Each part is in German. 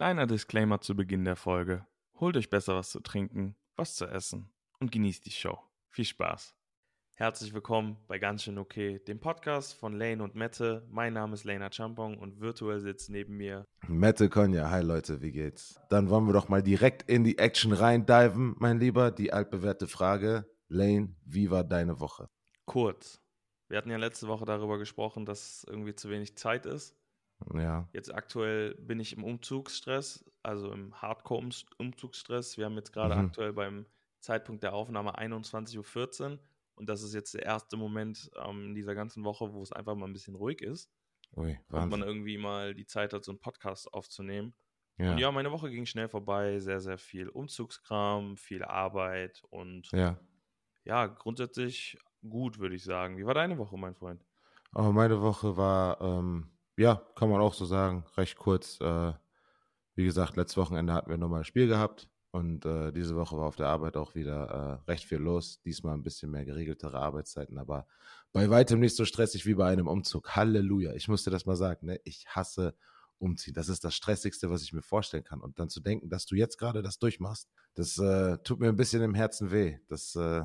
Kleiner Disclaimer zu Beginn der Folge. Holt euch besser was zu trinken, was zu essen und genießt die Show. Viel Spaß. Herzlich willkommen bei Ganz schön okay, dem Podcast von Lane und Mette. Mein Name ist Lena Champong und virtuell sitzt neben mir Mette Konja. Hi Leute, wie geht's? Dann wollen wir doch mal direkt in die Action reindiven, mein Lieber. Die altbewährte Frage. Lane, wie war deine Woche? Kurz. Wir hatten ja letzte Woche darüber gesprochen, dass irgendwie zu wenig Zeit ist. Ja. Jetzt aktuell bin ich im Umzugsstress, also im Hardcore-Umzugsstress. Wir haben jetzt gerade Mhm. aktuell beim Zeitpunkt der Aufnahme 21.14 Uhr und das ist jetzt der erste Moment ähm, in dieser ganzen Woche, wo es einfach mal ein bisschen ruhig ist Ui, und man Wahnsinn. irgendwie mal die Zeit hat, so einen Podcast aufzunehmen. Ja. Und ja, meine Woche ging schnell vorbei, sehr, sehr viel Umzugskram, viel Arbeit und ja. ja, grundsätzlich gut, würde ich sagen. Wie war deine Woche, mein Freund? Aber meine Woche war, ähm, ja, kann man auch so sagen, recht kurz. Äh, wie gesagt, letztes Wochenende hatten wir nochmal ein Spiel gehabt und äh, diese Woche war auf der Arbeit auch wieder äh, recht viel los. Diesmal ein bisschen mehr geregeltere Arbeitszeiten, aber bei weitem nicht so stressig wie bei einem Umzug. Halleluja. Ich musste das mal sagen, ne? Ich hasse umziehen. Das ist das Stressigste, was ich mir vorstellen kann. Und dann zu denken, dass du jetzt gerade das durchmachst, das äh, tut mir ein bisschen im Herzen weh. Das äh,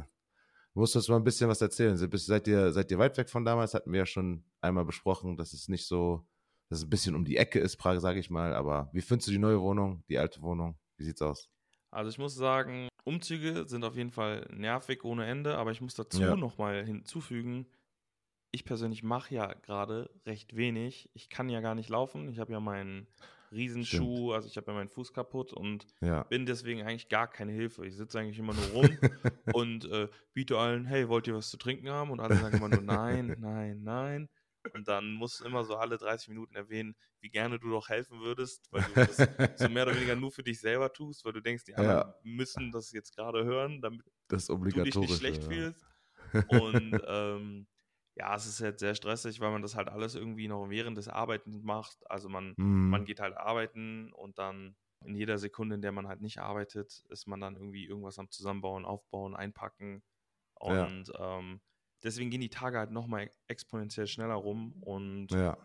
musst du uns mal ein bisschen was erzählen. Seid ihr, seid ihr weit weg von damals? Hatten wir ja schon einmal besprochen, dass es nicht so, dass es ein bisschen um die Ecke ist, Prag, sage ich mal. Aber wie findest du die neue Wohnung, die alte Wohnung? Wie sieht's aus? Also ich muss sagen, Umzüge sind auf jeden Fall nervig ohne Ende, aber ich muss dazu Ja. nochmal hinzufügen, ich persönlich mache ja gerade recht wenig. Ich kann ja gar nicht laufen. Ich habe ja meinen Riesenschuh, also ich habe ja meinen Fuß kaputt und Ja. bin deswegen eigentlich gar keine Hilfe. Ich sitze eigentlich immer nur rum und äh, biete allen, hey, wollt ihr was zu trinken haben? Und alle sagen immer nur nein, nein, nein. Und dann musst du immer so alle 30 Minuten erwähnen, wie gerne du doch helfen würdest, weil du das so mehr oder weniger nur für dich selber tust, weil du denkst, die anderen müssen das jetzt gerade hören, damit du dich nicht schlecht ja. fühlst. Und ähm, ja, es ist jetzt sehr stressig, weil man das halt alles irgendwie noch während des Arbeitens macht. Also man, Mhm. man geht halt arbeiten und dann in jeder Sekunde, in der man halt nicht arbeitet, ist man dann irgendwie irgendwas am Zusammenbauen, Aufbauen, Einpacken. Ja. Und ähm, deswegen gehen die Tage halt nochmal exponentiell schneller rum. Und ja.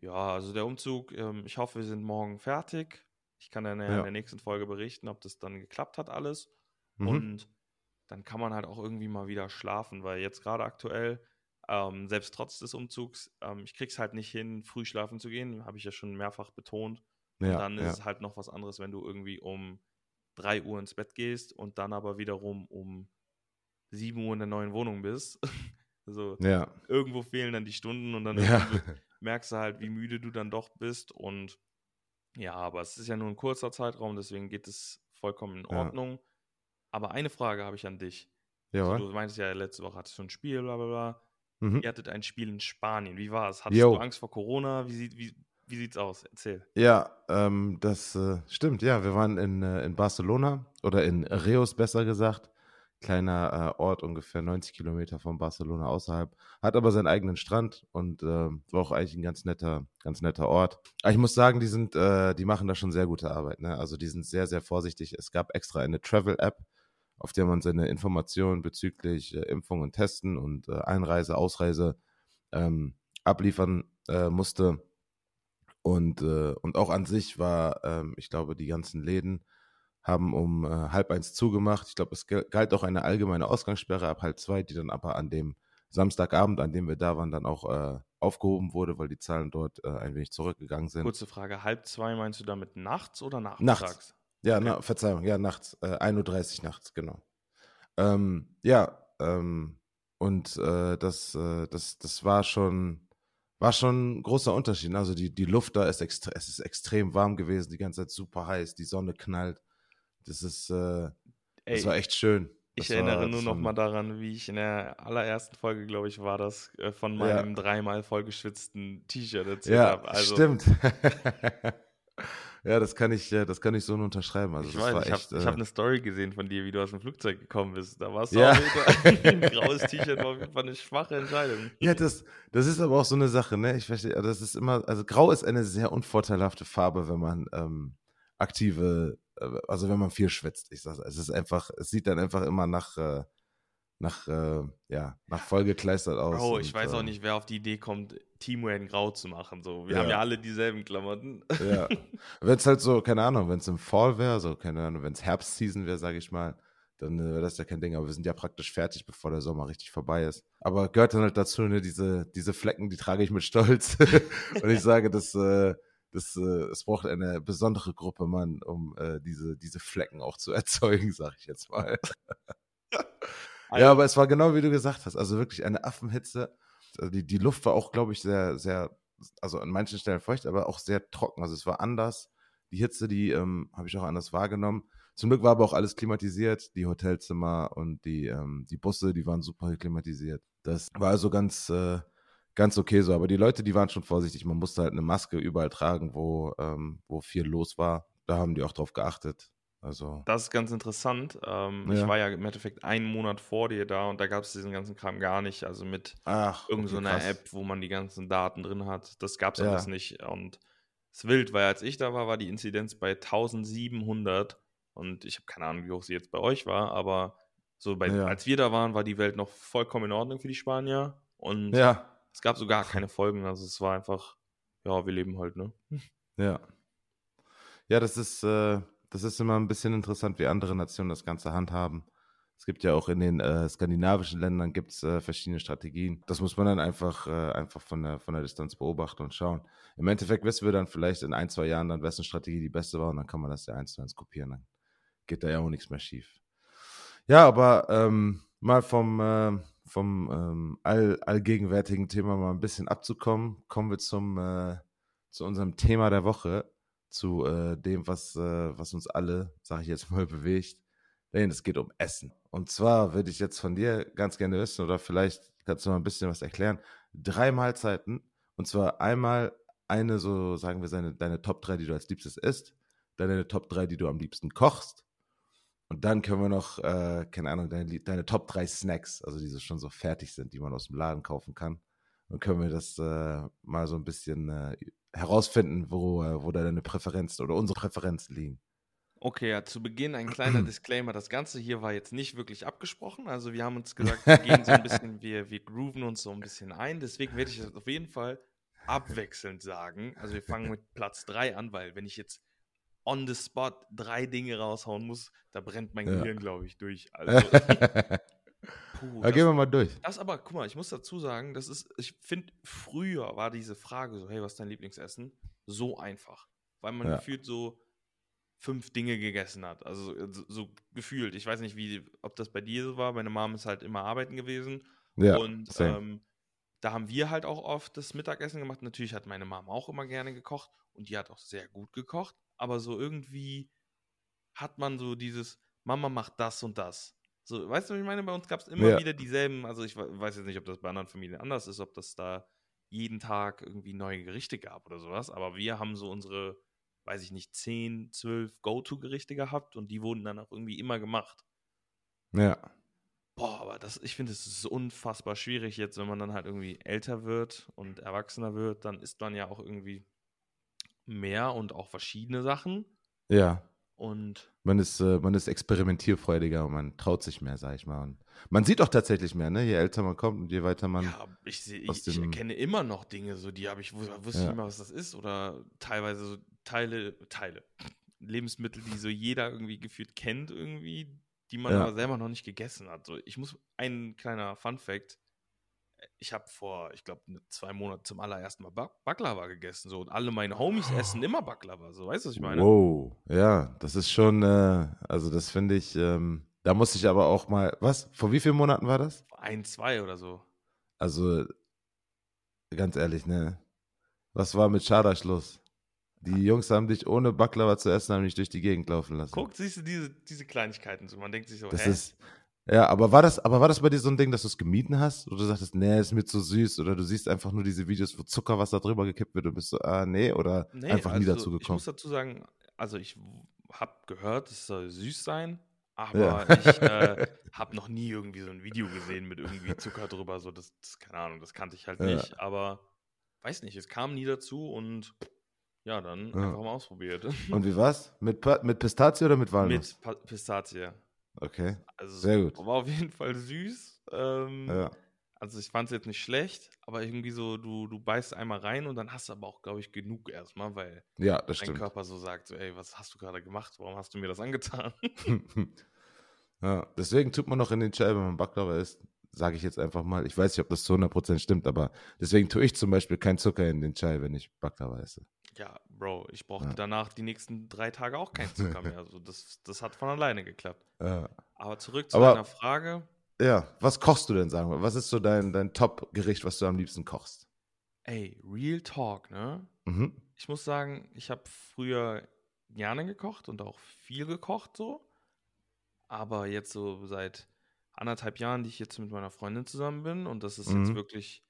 ja, also der Umzug, ähm, ich hoffe, wir sind morgen fertig. Ich kann dann ja in der nächsten Folge berichten, ob das dann geklappt hat alles. Mhm. Und dann kann man halt auch irgendwie mal wieder schlafen, weil jetzt gerade aktuell, ähm, selbst trotz des Umzugs, ähm, ich krieg's halt nicht hin, früh schlafen zu gehen, habe ich ja schon mehrfach betont. Und ja, dann ist ja. es halt noch was anderes, wenn du irgendwie um 3 Uhr ins Bett gehst und dann aber wiederum um 7 Uhr in der neuen Wohnung bist. also ja. irgendwo fehlen dann die Stunden und dann Ja. merkst du halt, wie müde du dann doch bist. Und ja, aber es ist ja nur ein kurzer Zeitraum, deswegen geht es vollkommen in Ja. Ordnung. Aber eine Frage habe ich an dich. Ja, Also, du meintest ja, letzte Woche hattest du ein Spiel, bla bla bla. Mhm. Ihr hattet ein Spiel in Spanien. Wie war es? Hattest Jo. du Angst vor Corona? Wie, sieht, wie, wie sieht's aus? Erzähl. Ja, ähm, das äh, stimmt. Ja, wir waren in, äh, in Barcelona oder in Reus besser gesagt. Kleiner äh, Ort, ungefähr 90 Kilometer von Barcelona außerhalb. Hat aber seinen eigenen Strand und ähm, war auch eigentlich ein ganz netter, ganz netter Ort. Aber ich muss sagen, die sind, äh, die machen da schon sehr gute Arbeit. Ne? Also die sind sehr, sehr vorsichtig. Es gab extra eine Travel-App, auf der man seine Informationen bezüglich äh, Impfung und Testen und äh, Einreise, Ausreise ähm, abliefern äh, musste. Und, äh, und auch an sich war, ähm, ich glaube, die ganzen Läden haben um äh, halb eins zugemacht. Ich glaube, es galt auch eine allgemeine Ausgangssperre ab halb zwei, die dann aber an dem Samstagabend, an dem wir da waren, dann auch äh, aufgehoben wurde, weil die Zahlen dort äh, ein wenig zurückgegangen sind. Kurze Frage. Halb zwei meinst du damit nachts oder Nachts. nachmittags? Ja, Okay. na, Verzeihung, ja, nachts, äh, 1.30 Uhr nachts, genau. Ähm, ja, ähm, und äh, das, äh, das, das war schon, war schon ein großer Unterschied. Also die, die Luft da ist, extre es ist extrem warm gewesen, die ganze Zeit super heiß, die Sonne knallt. Das ist, äh, Ey, das war echt schön. ich Das erinnere war- nur noch mal daran, wie ich in der allerersten Folge, glaube ich, war das, äh, von Ja. meinem dreimal vollgeschwitzten T-Shirt erzählt Ja, habe. Also, stimmt. ja, das kann ich, äh, das kann ich so nur unterschreiben. Also Ich das weiß, war ich habe äh, hab eine Story gesehen von dir, wie du aus dem Flugzeug gekommen bist. Da warst du Ja. Fall ein graues T-Shirt, war auf jeden Fall eine schwache Entscheidung. Ja, das, das ist aber auch so eine Sache, ne? Ich verstehe, also das ist immer, also Grau ist eine sehr unvorteilhafte Farbe, wenn man ähm, aktive, also wenn man viel schwitzt. Ich sag's, es ist einfach, es sieht dann einfach immer nach, äh, nach, äh, ja, nach vollgekleistert aus. Oh, ich und, weiß auch ähm, nicht, wer auf die Idee kommt, Teamwear in Grau zu machen. So, wir Ja. haben ja alle dieselben Klamotten. Ja. Wenn es halt so, keine Ahnung, wenn es im Fall wäre, so, keine Ahnung, wenn es Herbstseason wäre, sage ich mal, dann äh, wäre das ja kein Ding. Aber wir sind ja praktisch fertig, bevor der Sommer richtig vorbei ist. Aber gehört dann halt dazu, ne, diese, diese Flecken, die trage ich mit Stolz. Und ich sage, das, äh, das, äh, es braucht eine besondere Gruppe Mann, um äh, diese, diese Flecken auch zu erzeugen, sage ich jetzt mal. Ja, aber es war genau wie du gesagt hast. Also wirklich eine Affenhitze. Also die, die Luft war auch, glaube ich, sehr, sehr, also an manchen Stellen feucht, aber auch sehr trocken. Also es war anders. Die Hitze, die ähm, habe ich auch anders wahrgenommen. Zum Glück war aber auch alles klimatisiert. Die Hotelzimmer und die, ähm, die Busse, die waren super klimatisiert. Das war also ganz, äh, ganz okay so. Aber die Leute, die waren schon vorsichtig. Man musste halt eine Maske überall tragen, wo, ähm, wo viel los war. Da haben die auch drauf geachtet. Also, Das ist ganz interessant. Ähm, Ich Ja. war ja im Endeffekt einen Monat vor dir da und da gab es diesen ganzen Kram gar nicht. Also mit ach, irgend so okay, krass. App, wo man die ganzen Daten drin hat. Das gab es Ja. alles nicht. Und es ist wild, weil als ich da war, war die Inzidenz bei 1700 und ich habe keine Ahnung, wie hoch sie jetzt bei euch war, aber so bei, Ja. als wir da waren, war die Welt noch vollkommen in Ordnung für die Spanier und Ja, es gab so gar keine Folgen. Also es war einfach, ja, wir leben halt, ne? Ja. Ja, das ist, äh, das ist immer ein bisschen interessant, wie andere Nationen das Ganze handhaben. Es gibt ja auch in den äh, skandinavischen Ländern gibt's, äh, verschiedene Strategien. Das muss man dann einfach, äh, einfach von, der, von der Distanz beobachten und schauen. Im Endeffekt wissen wir dann vielleicht in ein, zwei Jahren dann, wessen Strategie die beste war und dann kann man das ja eins zu eins kopieren. Dann geht da ja auch nichts mehr schief. Ja, aber ähm, mal vom, äh, vom ähm, all, allgegenwärtigen Thema mal ein bisschen abzukommen, kommen wir zum, äh, zu unserem Thema der Woche, zu äh, dem, was, äh, was uns alle, sage ich jetzt mal, bewegt. Denn es geht um Essen. Und zwar würde ich jetzt von dir ganz gerne wissen, oder vielleicht kannst du mal ein bisschen was erklären. Drei Mahlzeiten. Und zwar einmal eine, so sagen wir, seine, deine Top 3, die du als liebstes isst, dann deine Top 3, die du am liebsten kochst. Und dann können wir noch, äh, keine Ahnung, deine, deine Top 3 Snacks, also die so schon so fertig sind, die man aus dem Laden kaufen kann. Dann können wir das äh, mal so ein bisschen äh, herausfinden, wo, äh, wo da deine Präferenzen oder unsere Präferenzen liegen. Okay, ja, zu Beginn ein kleiner Disclaimer. Das Ganze hier war jetzt nicht wirklich abgesprochen. Also wir haben uns gesagt, wir gehen so ein bisschen, wir, wir grooven uns so ein bisschen ein. Deswegen werde ich das auf jeden Fall abwechselnd sagen. Also wir fangen mit Platz 3 an, weil wenn ich jetzt on the spot drei Dinge raushauen muss, da brennt mein Ja. Gehirn, glaube ich, durch. Also, puh, gehen wir mal durch. das aber, guck mal, ich muss dazu sagen, das ist, ich finde, früher war diese Frage so, hey, was ist dein Lieblingsessen? So einfach. Weil man Ja. gefühlt so fünf Dinge gegessen hat. Also so, so gefühlt. Ich weiß nicht, wie, ob das bei dir so war. Meine Mom ist halt immer arbeiten gewesen. Ja, und ähm, da haben wir halt auch oft das Mittagessen gemacht. Natürlich hat meine Mom auch immer gerne gekocht und die hat auch sehr gut gekocht. Aber so irgendwie hat man so dieses, Mama macht das und das. So, weißt du, was ich meine? Bei uns gab es immer Ja. wieder dieselben, also ich we- weiß jetzt nicht, ob das bei anderen Familien anders ist, ob das da jeden Tag irgendwie neue Gerichte gab oder sowas, aber wir haben so unsere, weiß ich nicht, 10, 12 Go-To-Gerichte gehabt und die wurden dann auch irgendwie immer gemacht. ja. Boah, aber das, ich finde, es ist unfassbar schwierig jetzt, wenn man dann halt irgendwie älter wird und erwachsener wird, dann isst man ja auch irgendwie mehr und auch verschiedene Sachen. Ja. Und Man ist, äh, man ist experimentierfreudiger und man traut sich mehr, sag ich mal. Und man sieht auch tatsächlich mehr, ne? Je älter man kommt und je weiter man. ja, ich, seh- ich, ich erkenne immer noch Dinge, so die habe ich, wus- wusste Ja. nicht mal, was das ist. Oder teilweise so Teile, Teile, Lebensmittel, die so jeder irgendwie gefühlt kennt, irgendwie, die man Ja. aber selber noch nicht gegessen hat. So, ich muss, ein kleiner Fun-Fact. Ich habe vor, ich glaube, zwei Monaten zum allerersten Mal Bak Baklava gegessen. So, und alle meine Homies essen immer Baklava. So, weißt du, was ich meine? Wow, ja, das ist schon, äh, also das finde ich, ähm, da muss ich aber auch mal, was? Vor wie vielen Monaten war das? Ein, zwei oder so. Also, ganz ehrlich, ne? Was war mit Schada Schluss? Die Jungs haben dich ohne Baklava zu essen, haben dich durch die Gegend laufen lassen. Guck, siehst du diese, diese Kleinigkeiten so. Man denkt sich so, Das hä? ist, ja, aber war das, aber war das bei dir so ein Ding, dass du es gemieden hast? Oder du sagtest, nee, ist mir zu süß? Oder du siehst einfach nur diese Videos, wo Zuckerwasser drüber gekippt wird und bist so, ah, nee, oder Nee, einfach nie also dazu Ich gekommen? muss dazu sagen, also ich habe gehört, es soll süß sein, aber Ja. ich äh, habe noch nie irgendwie so ein Video gesehen mit irgendwie Zucker drüber. So, das, das keine Ahnung, das kannte ich halt Ja. nicht. Aber weiß nicht, es kam nie dazu und ja, dann Ja. einfach mal ausprobiert. Und wie war's? Mit, mit Pistazie oder mit Walnuss? mit Pa Pistazie. Okay. Also Sehr gut. war auf jeden Fall süß. Ähm, Ja. Also ich fand es jetzt nicht schlecht, aber irgendwie so, du, du beißt einmal rein und dann hast du aber auch, glaube ich, genug erstmal, weil Ja, dein stimmt. Körper so sagt, so, ey, was hast du gerade gemacht? Warum hast du mir das angetan? ja, deswegen tut man noch in den Chai, wenn man Baklava isst, sage ich jetzt einfach mal. Ich weiß nicht, ob das zu 100% stimmt, aber deswegen tue ich zum Beispiel keinen Zucker in den Chai, wenn ich Baklava esse. Ja, Bro, ich brauchte Ja. danach die nächsten drei Tage auch keinen Zucker mehr. Also das, das hat von alleine geklappt. Ja. Aber zurück zu Aber- deiner Frage. ja, was kochst du denn, sagen wir? Was ist so dein, dein Top-Gericht, was du am liebsten kochst? Ey, Real Talk, ne? Mhm. Ich muss sagen, ich habe früher gerne gekocht und auch viel gekocht so. Aber jetzt so seit anderthalb Jahren, die ich jetzt mit meiner Freundin zusammen bin und das ist jetzt Mhm. wirklich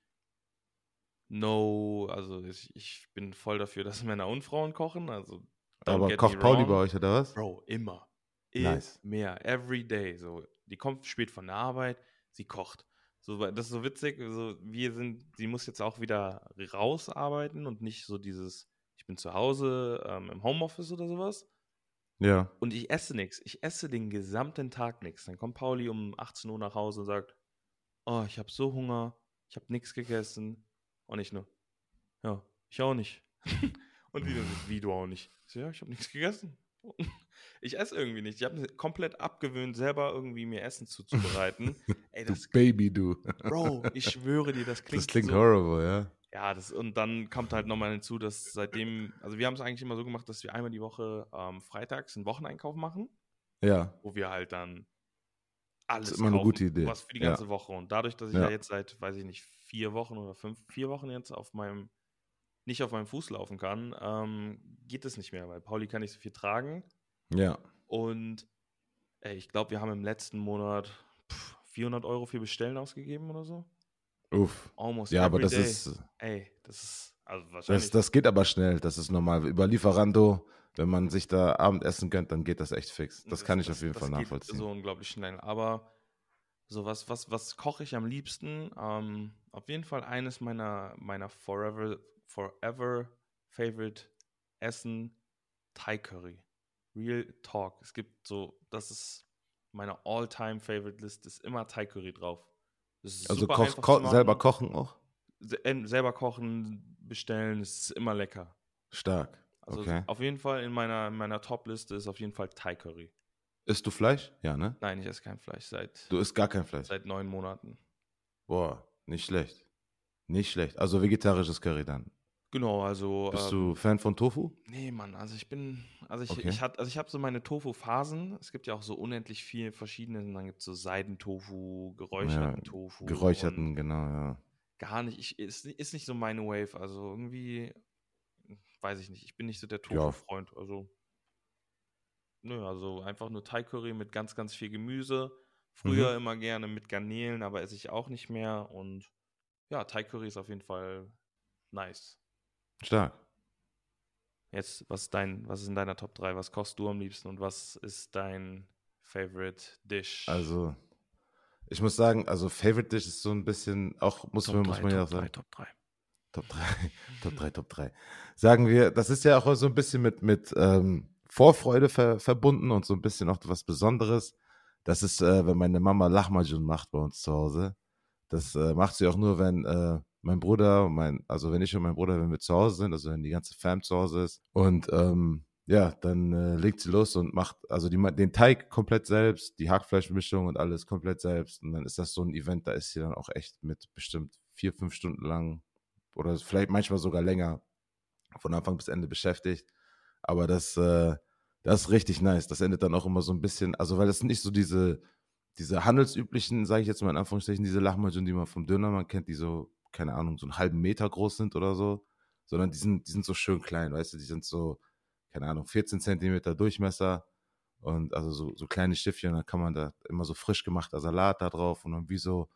no, also ich, ich bin voll dafür, dass Männer und Frauen kochen. Also Aber kocht Pauli bei euch oder was? Bro, immer. Nice. Immer. Every day. So, die kommt spät von der Arbeit, sie kocht. So, das ist so witzig. So, wir sind, sie muss jetzt auch wieder rausarbeiten und nicht so dieses, ich bin zu Hause ähm, im Homeoffice oder sowas. Ja. Und ich esse nichts. Ich esse den gesamten Tag nichts. Dann kommt Pauli um 18 Uhr nach Hause und sagt, oh, ich habe so Hunger, ich habe nichts gegessen. Und ich nur, ja, ich auch nicht. und die nur, wie du auch nicht? Ich so, ja, ich habe nichts gegessen. Ich esse irgendwie nicht. Ich habe mir komplett abgewöhnt, selber irgendwie mir Essen zuzubereiten. Ey, Du das, Baby, du. Bro, ich schwöre dir, das klingt das klingt so, horrible, ja. ja, das, und dann kommt halt nochmal hinzu, dass seitdem, also wir haben es eigentlich immer so gemacht, dass wir einmal die Woche ähm, freitags einen Wocheneinkauf machen, Ja. wo wir halt dann alles ist immer eine kaufen, gute Idee. was für die Ja. ganze Woche. Und dadurch, dass ich Ja. ja. jetzt seit, weiß ich nicht, vier Wochen oder fünf, vier Wochen jetzt auf meinem, nicht auf meinem Fuß laufen kann, ähm, geht es nicht mehr, weil Pauli kann nicht so viel tragen. Ja. Und ey, ich glaube, wir haben im letzten Monat pff, 400 Euro für Bestellen ausgegeben oder so. Uff. Almost Ja, aber das day. ist, Ey, das ist, also wahrscheinlich. das, das geht aber schnell. Das ist normal. Über Lieferando, wenn man sich da Abendessen gönnt, dann geht das echt fix. Das, kann ich auf jeden Fall geht nachvollziehen. So unglaublich schnell. Aber so was, was, was koche ich am liebsten? Ähm, auf jeden Fall eines meiner, meiner Forever, Forever Favorite Essen, Thai Curry. Real Talk. Es gibt so, das ist meine All-Time Favorite List, ist immer Thai Curry drauf. Das also ko zu selber kochen auch? Se- ähm, selber kochen, bestellen, es ist immer lecker. Stark. Also Okay. auf jeden Fall in meiner, in meiner Top-Liste ist auf jeden Fall Thai Curry. Isst du Fleisch? Ja, ne? Nein, ich esse kein Fleisch seit, Du isst gar kein Fleisch. seit neun Monaten. Boah, nicht schlecht. Nicht schlecht. Also vegetarisches Curry dann. Genau, also. Bist ähm, du Fan von Tofu? Nee, Mann, also ich bin. Also ich, Okay. ich, hat, also ich habe so meine Tofu-Phasen. Es gibt ja auch so unendlich viele verschiedene. Und dann gibt es so Seidentofu, geräucherten Ja, Tofu. Geräucherten, genau, ja. Gar nicht. Ich, ist, ist nicht so meine Wave. Also irgendwie. Weiß ich nicht. Ich bin nicht so der Ja. Tofu-Freund. Also. Nö, also einfach nur Thai Curry mit ganz, ganz viel Gemüse. Früher Mhm. immer gerne mit Garnelen, aber esse ich auch nicht mehr. Und ja, Thai Curry ist auf jeden Fall nice. Stark. Jetzt, was ist dein, was ist in deiner Top 3? Was kochst du am liebsten und was ist dein Favorite Dish? Also, ich muss sagen, also Favorite Dish ist so ein bisschen, auch muss, man, muss man ja auch sagen. Top 3. Top 3, Top 3, Top 3. Sagen wir, das ist ja auch so ein bisschen mit, mit ähm, Vorfreude ver, verbunden und so ein bisschen auch was Besonderes. Das ist, äh, wenn meine Mama Lahmacun macht bei uns zu Hause. Das äh, macht sie auch nur, wenn äh, mein Bruder, mein, also wenn ich und mein Bruder, wenn wir zu Hause sind, also wenn die ganze Fam zu Hause ist. Und ähm, ja, dann äh, legt sie los und macht also die, den Teig komplett selbst, die Hackfleischmischung und alles komplett selbst. Und dann ist das so ein Event, da ist sie dann auch echt mit bestimmt vier, fünf Stunden lang oder vielleicht manchmal sogar länger von Anfang bis Ende beschäftigt. Aber das, äh, das ist richtig nice. Das endet dann auch immer so ein bisschen, also weil das nicht so diese, diese handelsüblichen, sage ich jetzt mal in Anführungsstrichen, diese Lahmacun, die man vom Dönermann kennt, die so, keine Ahnung, so einen halben Meter groß sind oder so, sondern die sind, die sind so schön klein, weißt du, die sind so, keine Ahnung, 14 Zentimeter Durchmesser und also so, so kleine Schiffchen, dann kann man da immer so frisch gemachter Salat da drauf und dann wie so,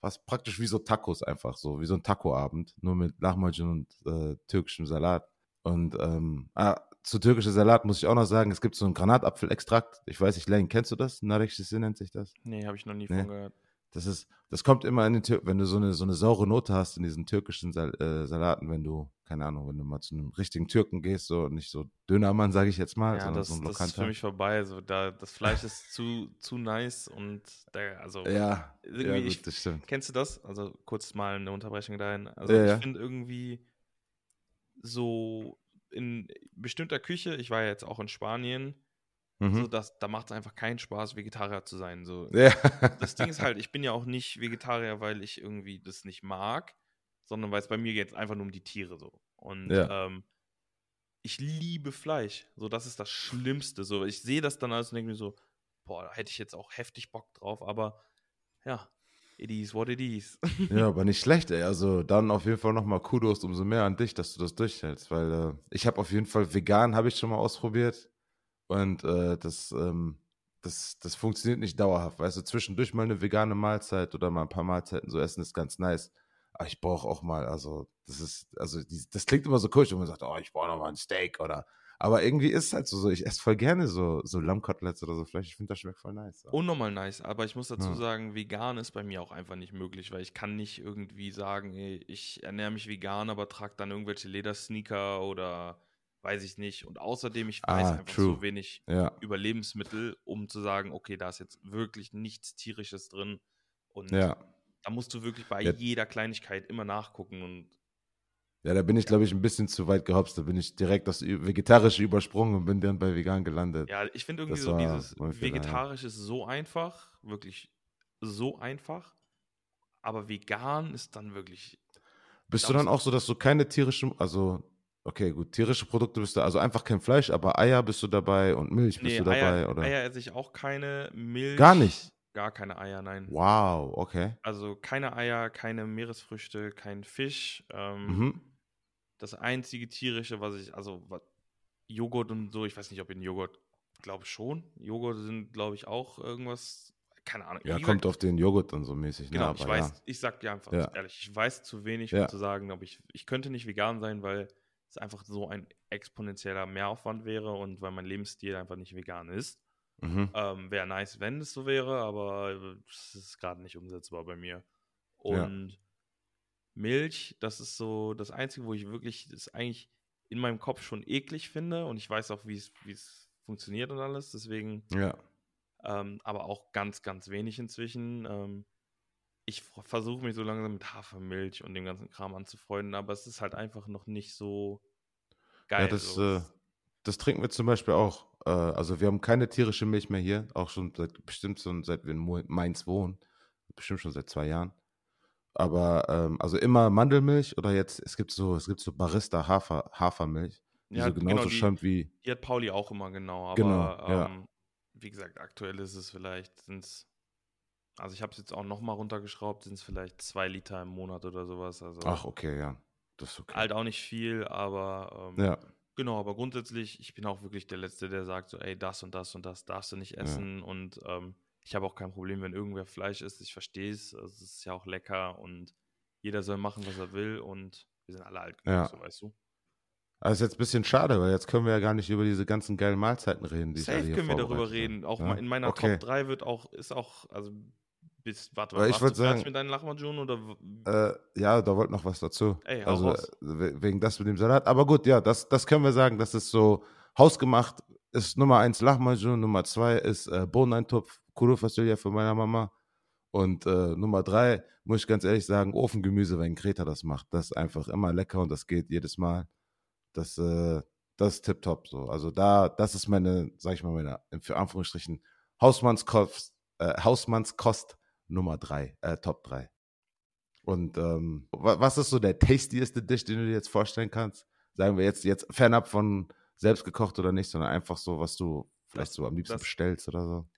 fast praktisch wie so Tacos einfach so, wie so ein Tacoabend, nur mit Lahmacun und äh, türkischem Salat. Und ähm, ah, zu türkischem Salat muss ich auch noch sagen, es gibt so einen Granatapfelextrakt. Ich weiß nicht, Lane, kennst du das? Narikshisi nennt sich das. Nee, habe ich noch nie Nee. von gehört. Das ist, das kommt immer in den Tür wenn du so eine, so eine saure Note hast in diesen türkischen Sal äh, Salaten, wenn du, keine Ahnung, wenn du mal zu einem richtigen Türken gehst, so nicht so Dönermann, sage ich jetzt mal, Ja, sondern das, so ein das ist Lokanter. für mich vorbei. Also da, das Fleisch ist zu, zu nice und da, also Ja, irgendwie, ja, ich, gut, das stimmt. kennst du das? Also kurz mal eine Unterbrechung dahin. Also Ja, ich finde irgendwie so in bestimmter Küche, ich war ja jetzt auch in Spanien, so Mhm. dass da macht es einfach keinen Spaß, Vegetarier zu sein. So, Ja. das Ding ist halt, ich bin ja auch nicht Vegetarier, weil ich irgendwie das nicht mag, sondern weil es bei mir jetzt einfach nur um die Tiere so. Und Ja. ähm, ich liebe Fleisch. So, das ist das Schlimmste. So, ich sehe das dann alles und denke mir so, boah, da hätte ich jetzt auch heftig Bock drauf, aber ja, it is what it is. Ja, aber nicht schlecht, ey. Also dann auf jeden Fall nochmal Kudos umso mehr an dich, dass du das durchhältst, weil äh, ich habe auf jeden Fall vegan, habe ich schon mal ausprobiert und äh, das, ähm, das, das funktioniert nicht dauerhaft. Weißt du, zwischendurch mal eine vegane Mahlzeit oder mal ein paar Mahlzeiten so essen ist ganz nice. Aber ich brauche auch mal, also das ist, also die, das klingt immer so komisch, wenn man sagt, oh, ich brauche noch mal ein Steak oder, aber irgendwie ist es halt so, so ich esse voll gerne so, so Lammkoteletts oder so Fleisch. Ich finde, das schmeckt voll nice. So. Unnormal nice, aber ich muss dazu Ja. sagen, vegan ist bei mir auch einfach nicht möglich, weil ich kann nicht irgendwie sagen, ey, ich ernähre mich vegan, aber trage dann irgendwelche Ledersneaker oder weiß ich nicht. Und außerdem, ich weiß Ah, einfach true. so wenig Ja, über Lebensmittel, um zu sagen, okay, da ist jetzt wirklich nichts Tierisches drin. Und ja. da musst du wirklich bei Ja. jeder Kleinigkeit immer nachgucken. Und Ja, da bin ich, glaube ich, ein bisschen zu weit gehopst. Da bin ich direkt das Vegetarische übersprungen und bin dann bei vegan gelandet. ja, ich finde irgendwie Das so dieses mein Fehler, ja. Vegetarisch ist so einfach, wirklich so einfach. Aber vegan ist dann wirklich Bist du dann auch so, dass du keine tierischen, also, okay, gut, tierische Produkte bist du, also einfach kein Fleisch, aber Eier bist du dabei und Milch bist Nee, du dabei, Eier, oder? Eier esse ich auch keine. Milch. Gar nicht? Gar keine Eier, nein. Wow, okay. Also keine Eier, keine Meeresfrüchte, kein Fisch. Ähm, Mhm. Das einzige tierische, was ich, also was, Joghurt und so, ich weiß nicht, ob in Joghurt, glaube schon. Joghurt sind, glaube ich, auch irgendwas, keine Ahnung. Ja, kommt auf den Joghurt dann so mäßig, Genau, ne? ich weiß, ja. ich sag dir einfach Ja. ehrlich, ich weiß zu wenig, Ja. um zu sagen, aber ich, ich könnte nicht vegan sein, weil es einfach so ein exponentieller Mehraufwand wäre und weil mein Lebensstil einfach nicht vegan ist. Mhm. Ähm, wäre nice, wenn es so wäre, aber äh, es ist gerade nicht umsetzbar bei mir. Ja. Und Milch, das ist so das Einzige, wo ich wirklich das eigentlich in meinem Kopf schon eklig finde und ich weiß auch, wie es wie es funktioniert und alles. Deswegen, Ja. ähm, aber auch ganz, ganz wenig inzwischen. Ähm, ich versuche mich so langsam mit Hafermilch und dem ganzen Kram anzufreunden, aber es ist halt einfach noch nicht so geil. Ja, das, äh, das trinken wir zum Beispiel auch. Äh, also wir haben keine tierische Milch mehr hier, auch schon seit bestimmt schon seit wir in Mainz wohnen, bestimmt schon seit zwei Jahren. Aber ähm, also immer Mandelmilch oder jetzt es gibt so es gibt so Barista Hafer Hafermilch, die Ja, so genauso genau, die- schäumt wie Die hat Pauli auch immer genau, aber Genau, ja. ähm, wie gesagt, aktuell ist es vielleicht, sind's, also ich habe es jetzt auch nochmal runtergeschraubt, sind es vielleicht zwei Liter im Monat oder sowas. Also Ach okay, ja, das ist okay. halt auch nicht viel, aber ähm, Ja, genau, aber grundsätzlich, ich bin auch wirklich der Letzte, der sagt so, ey, das und das und das darfst du nicht essen und ähm, ich habe auch kein Problem, wenn irgendwer Fleisch isst, ich verstehe es, also es ist ja auch lecker und jeder soll machen, was er will und wir sind alle alt genug, Ja. so weißt du. also ist jetzt ein bisschen schade, weil jetzt können wir ja gar nicht über diese ganzen geilen Mahlzeiten reden, die Safe können wir darüber reden. Auch Ja? mal in meiner Okay. Top 3 wird auch, ist auch, also bis, warte mal, ich warst würd du fertig sagen- mit deinen Lachmajun oder? Äh, ja, da wollte noch was dazu. Ey, also raus. äh, we- wegen das mit dem Salat. Aber gut, ja, das, das können wir sagen. Das ist so hausgemacht. Ist Nummer eins Lahmacun, Nummer zwei ist äh, Bohneneintopf, Kuru Fasulya für meine Mama. Und äh, Nummer drei, muss ich ganz ehrlich sagen, Ofengemüse, wenn Greta das macht. Das ist einfach immer lecker und das geht jedes Mal. Das, äh, das ist tipptopp so. Also da, das ist meine, sag ich mal, meine, für Anführungsstrichen, Hausmannskost, äh, Hausmannskost Nummer drei, äh, Top drei. Und ähm, wa- was ist so der tastieste Dish, den du dir jetzt vorstellen kannst? Sagen wir jetzt, jetzt fernab von selbst gekocht oder nicht, sondern einfach so, was du vielleicht Das- so am liebsten das- bestellst oder so.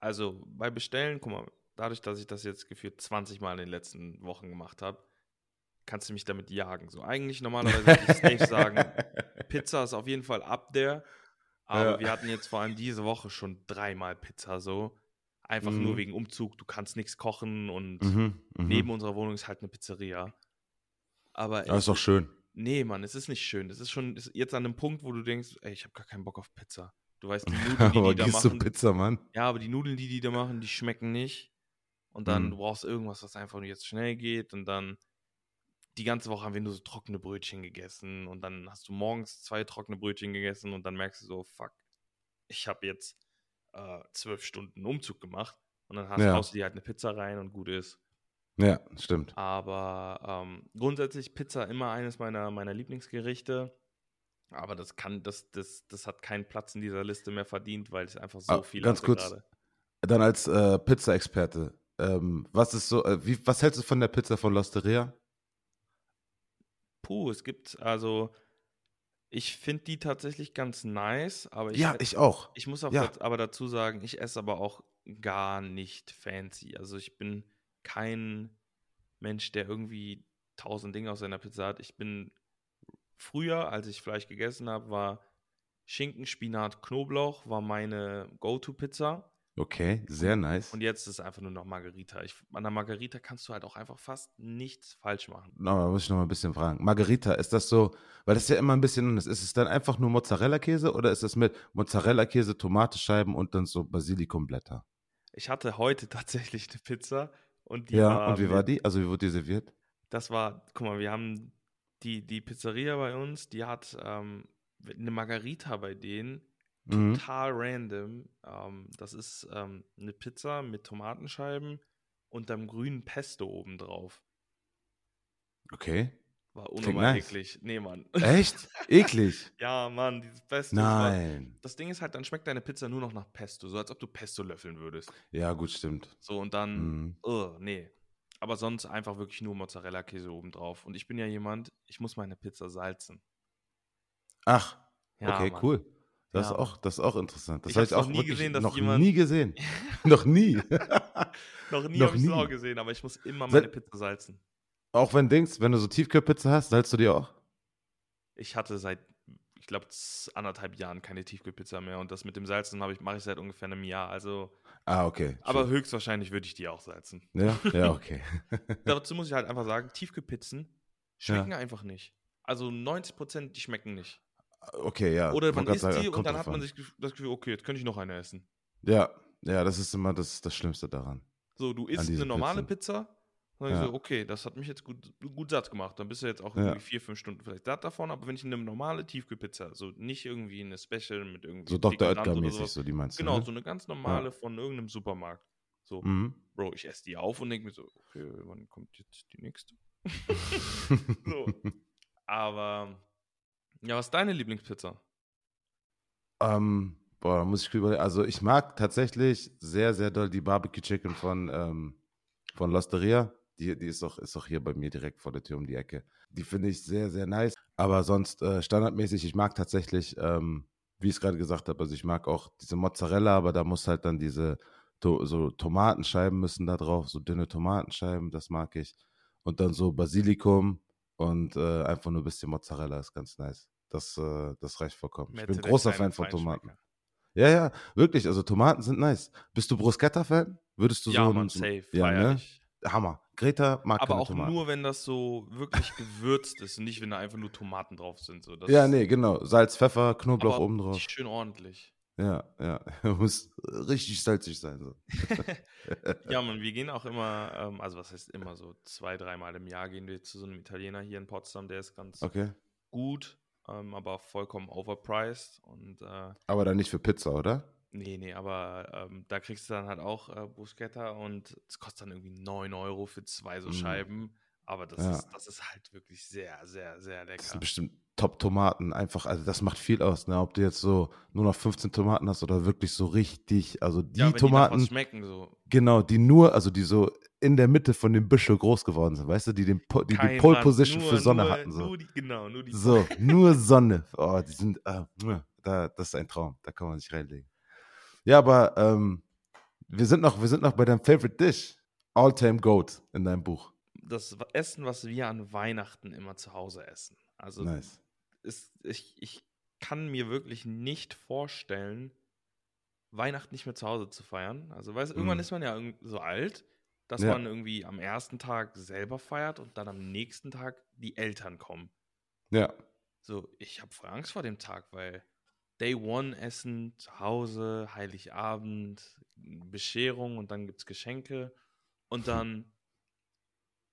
Also bei Bestellen, guck mal, dadurch, dass ich das jetzt gefühlt 20 Mal in den letzten Wochen gemacht habe, kannst du mich damit jagen. So eigentlich normalerweise würde ich safe sagen, Pizza ist auf jeden Fall up there. Aber Ja. wir hatten jetzt vor allem diese Woche schon dreimal Pizza so. Einfach Mhm. nur wegen Umzug. Du kannst nichts kochen und Mhm, mhm. neben unserer Wohnung ist halt eine Pizzeria. Aber Ja, ist doch schön. Nee, Mann, es ist nicht schön. Es ist schon ist jetzt an einem Punkt, wo du denkst, ey, ich habe gar keinen Bock auf Pizza. Du weißt, die Nudeln, die die da machen. Pizza, Mann? Ja, aber die Nudeln, die die da machen, die schmecken nicht. Und dann Mhm. du brauchst irgendwas, was einfach nur jetzt schnell geht. Und dann die ganze Woche haben wir nur so trockene Brötchen gegessen. Und dann hast du morgens zwei trockene Brötchen gegessen und dann merkst du so, fuck, ich habe jetzt äh, zwölf Stunden Umzug gemacht. Und dann hast, Ja. haust du dir halt eine Pizza rein und gut ist. Ja, stimmt. Aber ähm, grundsätzlich Pizza immer eines meiner, meiner Lieblingsgerichte. Aber das kann, das, das, das hat keinen Platz in dieser Liste mehr verdient, weil es einfach so Ah, viel ganz kurz. gerade. Dann als äh, Pizza-Experte, ähm, was ist so, äh, wie, was hältst du von der Pizza von L'Osteria? Puh, es gibt, also, ich finde die tatsächlich ganz nice, aber ich, Ja, ich auch. ich muss auch ja. aber dazu sagen, ich esse aber auch gar nicht fancy. Also ich bin kein Mensch, der irgendwie tausend Dinge aus seiner Pizza hat. Ich bin früher, als ich Fleisch gegessen habe, war Schinken, Spinat, Knoblauch war meine Go-To-Pizza. Okay, sehr nice. Und jetzt ist es einfach nur noch Margarita. Ich, an der Margarita kannst du halt auch einfach fast nichts falsch machen. No, da muss ich noch mal ein bisschen fragen. Margarita, ist das so, weil das ist ja immer ein bisschen anders. Ist es dann einfach nur Mozzarella-Käse oder ist es mit Mozzarella-Käse, Tomatenscheiben und dann so Basilikumblätter? Ich hatte heute tatsächlich eine Pizza und die Ja, war und wie war die? Also wie wurde die serviert? Das war, guck mal, wir haben die, die Pizzeria bei uns, die hat ähm, eine Margarita bei denen, Mhm. total random. Ähm, das ist ähm, eine Pizza mit Tomatenscheiben und einem grünen Pesto obendrauf. Okay. War unnormal nice. eklig. Nee, Mann. Echt? Eklig. ja, Mann, dieses Pesto. das war- Nein. Das Ding ist halt, dann schmeckt deine Pizza nur noch nach Pesto, so als ob du Pesto löffeln würdest. Ja, gut, stimmt. So, und dann, Mhm. Ugh, nee. Aber sonst einfach wirklich nur Mozzarella-Käse obendrauf. Und ich bin ja jemand, ich muss meine Pizza salzen. Ach, Ja, okay, Mann. cool. Das, Ja, ist auch, das ist auch interessant. Das Ich habe ich noch auch nie wirklich gesehen, dass noch jemand- nie gesehen. noch nie. Noch nie Noch habe ich es nie. auch gesehen, aber ich muss immer meine Pizza salzen. auch wenn Dings, wenn du so Tiefkühlpizza hast, salzt du die auch? Ich hatte seit, ich glaube, anderthalb Jahren keine Tiefkühlpizza mehr. Und das mit dem Salzen habe ich, mache ich seit ungefähr einem Jahr. Also, Ah, okay. aber schön. höchstwahrscheinlich würde ich die auch salzen. Ja, ja, okay. Dazu muss ich halt einfach sagen, Tiefkühlpizzen schmecken einfach nicht. Also 90 Prozent, die schmecken nicht. Okay, ja. Oder man isst sagen, die und dann hat man an. sich das Gefühl, okay, jetzt könnte ich noch eine essen. Ja, ja, das ist immer das, das Schlimmste daran. So, du isst eine normale Pizzen. Pizza. Dann ja. Ja. so, okay, das hat mich jetzt gut, gut satt gemacht. Dann bist du jetzt auch Ja. irgendwie vier, fünf Stunden vielleicht satt davon. Aber wenn ich eine normale Tiefkühlpizza, so nicht irgendwie eine Special mit irgendwie. So Dr. Oetker-mäßig, so die meinst du, Genau, ne? so eine ganz normale von irgendeinem Supermarkt. So, Mhm. Bro, ich esse die auf und denke mir so, okay, wann kommt jetzt die nächste? so. Aber, ja, was ist deine Lieblingspizza? ähm, boah, muss ich überlegen. Also ich mag tatsächlich sehr, sehr doll die Barbecue Chicken von, ähm, von L'Osteria. Die, die ist auch, ist auch hier bei mir direkt vor der Tür um die Ecke. Die finde ich sehr, sehr nice. Aber sonst äh, standardmäßig, ich mag tatsächlich, ähm, wie ich es gerade gesagt habe, also ich mag auch diese Mozzarella, aber da muss halt dann diese to so Tomatenscheiben müssen da drauf, so dünne Tomatenscheiben, das mag ich. Und dann so Basilikum und äh, einfach nur ein bisschen Mozzarella ist ganz nice. Das, äh, das reicht vollkommen. Ich Mette, bin der großer Fan von Tomaten. Ja, ja, wirklich. Also Tomaten sind nice. Bist du Bruschetta-Fan? Würdest du Ja, so man, safe. Ja, ne? ich. Hammer. Greta mag Aber auch Tomaten. nur, wenn das so wirklich gewürzt ist und nicht, wenn da einfach nur Tomaten drauf sind. So. Das ja, nee, genau. Salz, Pfeffer, Knoblauch oben drauf. schön ordentlich. Ja, ja. Muss richtig salzig sein. So. Ja, man, wir gehen auch immer, ähm, also was heißt immer so, zwei, dreimal im Jahr gehen wir zu so einem Italiener hier in Potsdam, der ist ganz Okay. gut, ähm, aber vollkommen overpriced und äh, Aber dann nicht für Pizza, oder? nee, nee, aber ähm, da kriegst du dann halt auch äh, Bruschetta und es kostet dann irgendwie 9 Euro für zwei so Mm. Scheiben, aber das, Ja. ist, das ist halt wirklich sehr, sehr, sehr Das sind lecker. bestimmt Top-Tomaten. Einfach, also das macht viel aus, ne? Ob du jetzt so nur noch 15 Tomaten hast oder wirklich so richtig, also die ja, die Tomaten, was schmecken, so. genau, die nur, also die so in der Mitte von dem Büschel groß geworden sind, weißt du, die den die, die Kein Pole Rand, Position nur- für Sonne nur, hatten. So. Nur die, genau, nur die So, nur Sonne. Oh, die sind, ah, da, das ist ein Traum. Da kann man sich reinlegen. Ja, aber ähm, wir sind noch, wir sind noch bei deinem Favorite Dish. All-Time Goat in deinem Buch. das Essen, was wir an Weihnachten immer zu Hause essen. Also Nice. Ist, ich, ich kann mir wirklich nicht vorstellen, Weihnachten nicht mehr zu Hause zu feiern. Also, weißt, irgendwann Mhm. ist man ja so alt, dass Ja. man irgendwie am ersten Tag selber feiert und dann am nächsten Tag die Eltern kommen. Ja. So, ich habe voll Angst vor dem Tag, weil Day One Essen zu Hause, Heiligabend, Bescherung und dann gibt es Geschenke. Und dann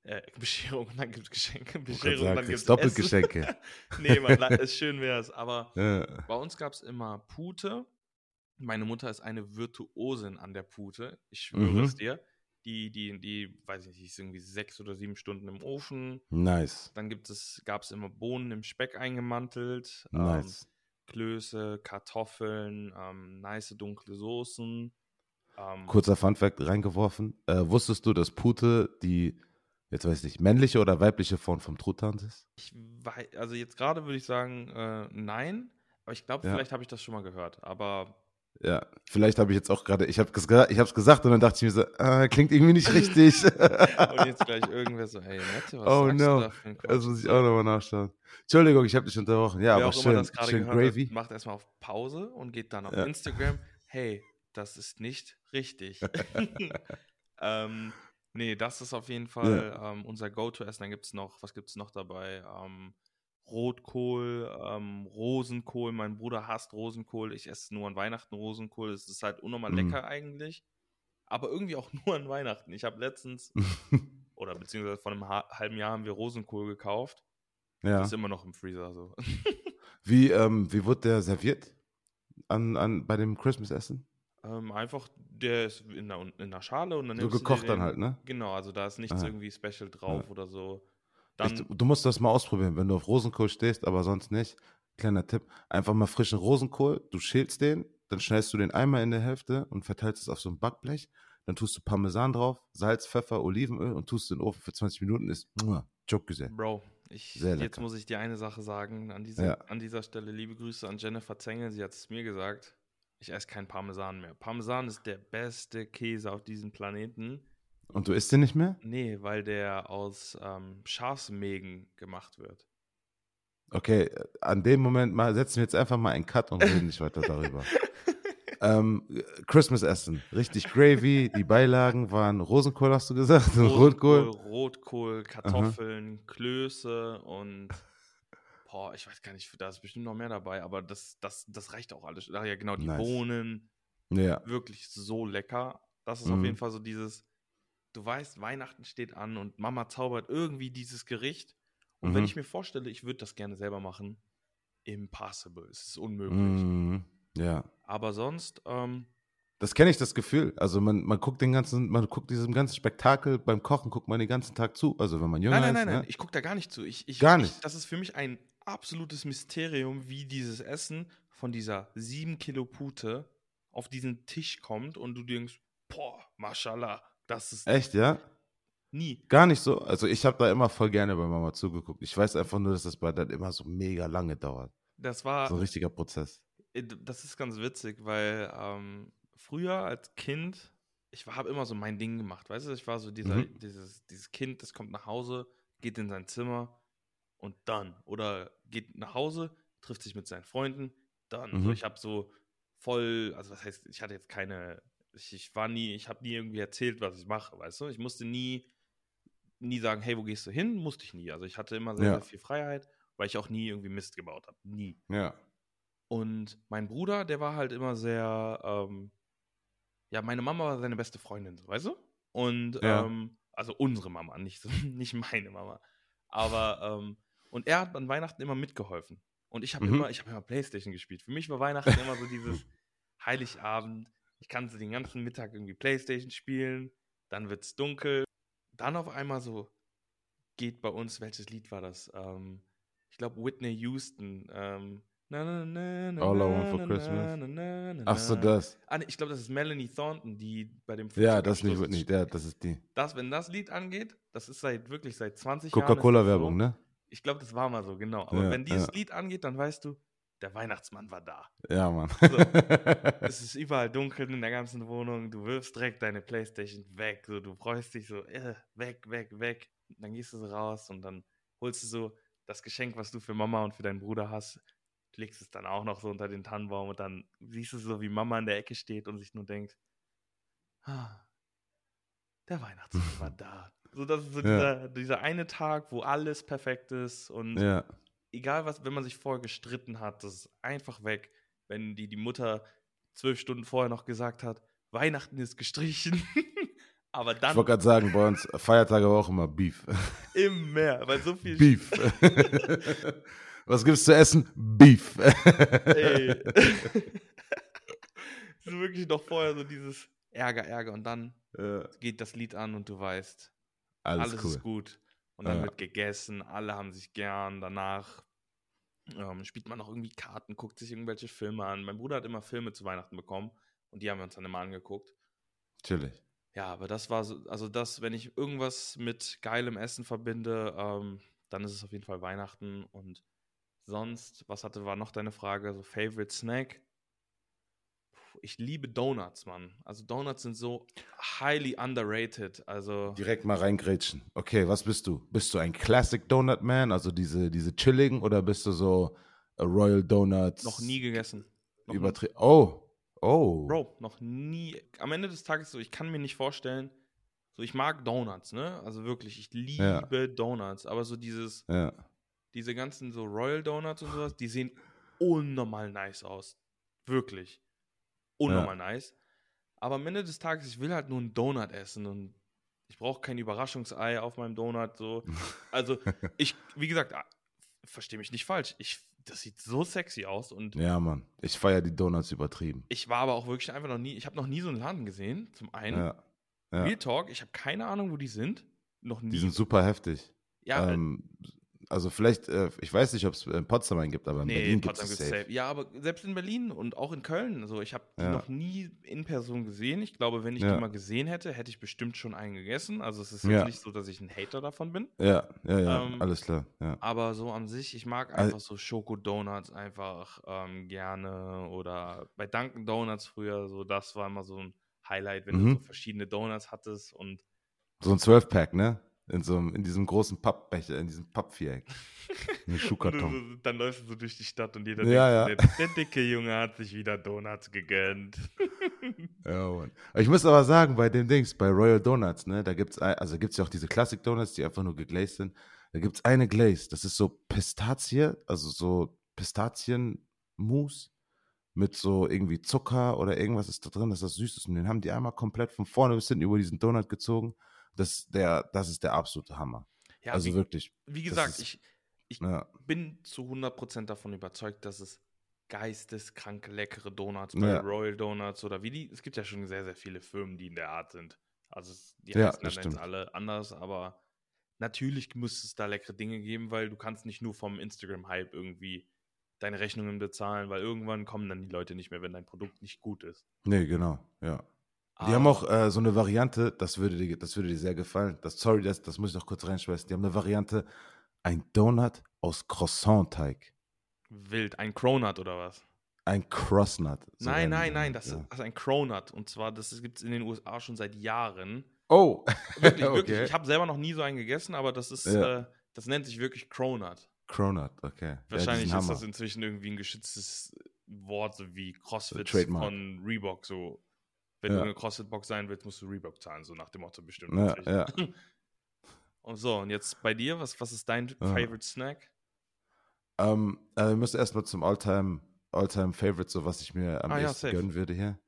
äh, Bescherung und dann gibt es Geschenke. Bescherung und dann gibt es Doppelgeschenke. nee, man, ist schön wär's. Aber ja. bei uns gab es immer Pute. Meine Mutter ist eine Virtuosin an der Pute. Ich schwöre Mhm. es dir. Die, die, die, weiß ich nicht, die ist irgendwie sechs oder sieben Stunden im Ofen. Nice. Dann gibt es, gab es immer Bohnen im Speck eingemantelt. Ähm, Nice. Klöße, Kartoffeln, ähm, nice dunkle Soßen. Ähm, Kurzer Funfact reingeworfen. Äh, wusstest du, dass Pute die, jetzt weiß ich nicht, männliche oder weibliche Form vom Truthahn ist? ich wei- also jetzt gerade würde ich sagen, äh, nein. Aber ich glaube, Ja. vielleicht habe ich das schon mal gehört. Aber Ja, vielleicht habe ich jetzt auch gerade, ich habe es ich hab's gesagt und dann dachte ich mir so, ah, klingt irgendwie nicht richtig. und jetzt gleich irgendwer so, ey, Mette, was Oh sagst no. du da für ein Das muss ich auch nochmal nachschauen. Entschuldigung, ich habe dich unterbrochen. Ja, Wer aber auch schön, immer das gerade gehört Gravy. hat, macht erstmal auf Pause und geht dann auf Ja. Instagram. Hey, das ist nicht richtig. ähm, nee, das ist auf jeden Fall ähm, unser Go-To-Essen. Dann gibt es noch, was gibt es noch dabei? Ähm, Rotkohl, ähm, Rosenkohl. Mein Bruder hasst Rosenkohl. Ich esse nur an Weihnachten Rosenkohl. Es ist halt unnormal Mhm. lecker eigentlich. Aber irgendwie auch nur an Weihnachten. Ich habe letztens, oder beziehungsweise vor einem ha halben Jahr haben wir Rosenkohl gekauft. ja. Ist immer noch im Freezer so. Wie, ähm, wie wurde der serviert an, an, bei dem Christmas-Essen? Ähm, einfach, der ist in der, in der Schale und dann So du dir gekocht dann halt, ne? Genau, also da ist nichts Aha. irgendwie special drauf Ja. oder so. Ich, Dann, du musst das mal ausprobieren, wenn du auf Rosenkohl stehst, aber sonst nicht. Kleiner Tipp, einfach mal frischen Rosenkohl, du schälst den, dann schneidest du den einmal in der Hälfte und verteilst es auf so ein Backblech. Dann tust du Parmesan drauf, Salz, Pfeffer, Olivenöl und tust in den Ofen für 20 Minuten. Ist Joke gesehen. Bro, ich, jetzt muss ich dir eine Sache sagen. An, diese, Ja. an dieser Stelle liebe Grüße an Jennifer Zengel. Sie hat es mir gesagt. Ich esse kein Parmesan mehr. Parmesan ist der beste Käse auf diesem Planeten. Und du isst den nicht mehr? Nee, weil der aus ähm, Schafsmägen gemacht wird. Okay, an dem Moment mal setzen wir jetzt einfach mal einen Cut und reden nicht weiter darüber. ähm, Christmas-Essen, richtig Gravy, die Beilagen waren Rosenkohl, hast du gesagt? Rotkohl. Rotkohl, Kartoffeln, Klöße und boah, ich weiß gar nicht, da ist bestimmt noch mehr dabei, aber das, das, das reicht auch alles. Ach ja, genau, die Nice. Bohnen, Ja, wirklich so lecker. Das ist auf Mhm. jeden Fall so dieses, du weißt, Weihnachten steht an und Mama zaubert irgendwie dieses Gericht. Und wenn Mhm. ich mir vorstelle, ich würde das gerne selber machen, impossible, es ist unmöglich. mm, ja. Aber sonst, ähm, Das kenne ich, das Gefühl. Also man, man guckt den ganzen, man guckt diesem ganzen Spektakel beim Kochen, guckt man den ganzen Tag zu. Also wenn man jünger Nein, nein, ist. nein, nein, ne? ich gucke da gar nicht zu. Ich, ich, Gar Ich, nicht? das ist für mich ein absolutes Mysterium, wie dieses Essen von dieser 7 Kilo Pute auf diesen Tisch kommt und du denkst, boah, mashallah, das ist Echt, ja? nie. Gar nicht so. Also ich habe da immer voll gerne bei Mama zugeguckt. Ich weiß einfach nur, dass das bei dann immer so mega lange dauert. Das war, So ein richtiger Prozess. äh, das ist ganz witzig, weil ähm, früher als Kind, ich habe immer so mein Ding gemacht, weißt du, ich war so dieser, Mhm. dieses, dieses Kind, das kommt nach Hause, geht in sein Zimmer und dann. Oder geht nach Hause, trifft sich mit seinen Freunden, dann. So, Mhm. ich habe so voll, also was heißt, ich hatte jetzt keine, ich, ich war nie, ich habe nie irgendwie erzählt, was ich mache, weißt du? Ich musste nie, nie sagen, hey, wo gehst du hin? Musste ich nie. Also ich hatte immer sehr, Ja. sehr viel Freiheit, weil ich auch nie irgendwie Mist gebaut habe. Nie. Ja. Und mein Bruder, der war halt immer sehr, ähm, ja, meine Mama war seine beste Freundin, so, weißt du? Und, Ja. ähm, also unsere Mama, nicht, so, nicht meine Mama. Aber, ähm, und er hat an Weihnachten immer mitgeholfen. Und ich habe Mhm. immer, ich habe immer Playstation gespielt. Für mich war Weihnachten immer so dieses Heiligabend. Ich kann so den ganzen Mittag irgendwie Playstation spielen. Dann wird es dunkel. Dann auf einmal so geht bei uns, welches Lied war das? Ähm, ich glaube Whitney Houston. Ähm, na, na, na, na, All I Want for Christmas. na, na, na, Ach so, das. Ah, nee, ich glaube, das ist Melanie Thornton, die bei dem Ja, das nicht, nicht. Ja, das ist die. Das, wenn das Lied angeht, das ist seit wirklich seit 20 Jahren. ist das Coca-Cola-Werbung, so. ne? Ich glaube, das war mal so, genau. Aber Ja, wenn dieses ja. Lied angeht, dann weißt du, der Weihnachtsmann war da. Ja, Mann. So. Es ist überall dunkel in der ganzen Wohnung. Du wirfst direkt deine Playstation weg. So, du freust dich so, äh, weg, weg, weg. Dann gehst du so raus und dann holst du so das Geschenk, was du für Mama und für deinen Bruder hast, legst es dann auch noch so unter den Tannenbaum und dann siehst du so, wie Mama in der Ecke steht und sich nur denkt, ah, der Weihnachtsmann war da. So, das ist so Ja. dieser, dieser eine Tag, wo alles perfekt ist und ja. egal was, wenn man sich vorher gestritten hat, das ist einfach weg. Wenn die, die Mutter zwölf Stunden vorher noch gesagt hat, Weihnachten ist gestrichen. Aber Ich dann wollte gerade sagen, bei uns Feiertage war auch immer Beef. im Meer, weil so viel Beef. Was gibt's zu essen? Beef. Ey. so wirklich noch vorher so dieses Ärger, Ärger und dann Ja, geht das Lied an und du weißt, alles, alles cool. ist gut. Und dann Ja. wird gegessen, alle haben sich gern. Danach ähm, spielt man noch irgendwie Karten, guckt sich irgendwelche Filme an. Mein Bruder hat immer Filme zu Weihnachten bekommen und die haben wir uns dann immer angeguckt. Chillig. Ja, aber das war so, also das, wenn ich irgendwas mit geilem Essen verbinde, ähm, dann ist es auf jeden Fall Weihnachten und sonst, was hatte, war noch deine Frage, so Favorite Snack? Ich liebe Donuts, Mann. Also Donuts sind so highly underrated. Also Direkt mal reingrätschen. Okay, was bist du? Bist du ein Classic Donut Man, also diese, diese chilligen, oder bist du so a Royal Donuts? noch nie gegessen. Noch nie. Oh, oh. Bro, noch nie. Am Ende des Tages so, ich kann mir nicht vorstellen, so ich mag Donuts, ne? Also wirklich, ich liebe Donuts, aber so dieses, Ja. diese ganzen so Royal Donuts und sowas, die sehen unnormal nice aus. Wirklich. Unnormal nice. Aber am Ende des Tages, ich will halt nur einen Donut essen und ich brauche kein Überraschungsei auf meinem Donut. So. Also, ich, wie gesagt, verstehe mich nicht falsch. Ich, das sieht so sexy aus und Ja, Mann. Ich feiere die Donuts übertrieben. ich war aber auch wirklich einfach noch nie, ich habe noch nie so einen Laden gesehen. Zum einen, Ja. ja. Real Talk, ich habe keine Ahnung, wo die sind. Noch nie. Die sind super heftig. ja, äh, ähm, also vielleicht, äh, ich weiß nicht, ob es in Potsdam einen gibt, aber in Nee, Berlin in gibt es safe. safe. Ja, aber selbst in Berlin und auch in Köln, also ich habe die Ja. noch nie in Person gesehen. Ich glaube, wenn ich Ja. die mal gesehen hätte, hätte ich bestimmt schon einen gegessen. Also es ist Ja. jetzt nicht so, dass ich ein Hater davon bin. Ja, ja, ja, Ähm, alles klar. Ja. Aber so an sich, ich mag Al- einfach so Schokodonuts einfach ähm, gerne. Oder bei Dunkin' Donuts früher, so das war immer so ein Highlight, wenn Mhm. du so verschiedene Donuts hattest und So ein 12-Pack, ne? In, so einem, in diesem großen Pappbecher, in diesem Pappviereck. Ein Schuhkarton. dann läufst du so durch die Stadt und jeder Ja, denkt, ja. Der, der dicke Junge hat sich wieder Donuts gegönnt. Ja, Mann. Ich muss aber sagen, bei den Dings, bei Royal Donuts, ne, da gibt's also gibt's ja auch diese Classic Donuts, die einfach nur geglazed sind. Da gibt's eine Glaze, das ist so Pistazie, also so Pistazienmus mit so irgendwie Zucker oder irgendwas ist da drin, dass das süß ist. Und den haben die einmal komplett von vorne bis hinten über diesen Donut gezogen. Das, der, das ist der absolute Hammer. Ja, also wie, wirklich. wie gesagt, ist- ich, ich Ja, bin zu 100% davon überzeugt, dass es geisteskrank leckere Donuts bei Ja. Royal Donuts oder wie die. Es gibt ja schon sehr, sehr viele Firmen, die in der Art sind. Also die Ja, heißen dann jetzt alle anders, aber natürlich muss es da leckere Dinge geben, weil du kannst nicht nur vom Instagram-Hype irgendwie deine Rechnungen bezahlen, weil irgendwann kommen dann die Leute nicht mehr, wenn dein Produkt nicht gut ist. nee, genau, ja. Die haben auch äh, so eine Variante, das würde, dir, das würde dir sehr gefallen. Das, sorry, das, das muss ich noch kurz reinschmeißen. Die haben eine Variante, ein Donut aus Croissant-Teig. wild. Ein Cronut oder was? Ein Crossnut. so nein, ein- nein, nein, das ja. ist ein Cronut. Und zwar, das gibt es in den USA schon seit Jahren. Oh, Wirklich, wirklich. Okay. Ich habe selber noch nie so einen gegessen, aber das ist, Ja. äh, das nennt sich wirklich Cronut. Cronut, okay. Ja, Wahrscheinlich sind ist das Hammer. inzwischen irgendwie ein geschütztes Wort, so wie CrossFit von Reebok. So, wenn Ja. du eine CrossFit-Box sein willst, musst du Reebok zahlen, so nach dem Motto bestimmt. Ja, ja. Und so, und jetzt bei dir, was, was ist dein Ja. Favorite Snack? Ähm, äh, wir müssen erstmal zum Alltime, Alltime Favorite, so was ich mir am Ah, ja, ehesten safe. gönnen würde hier.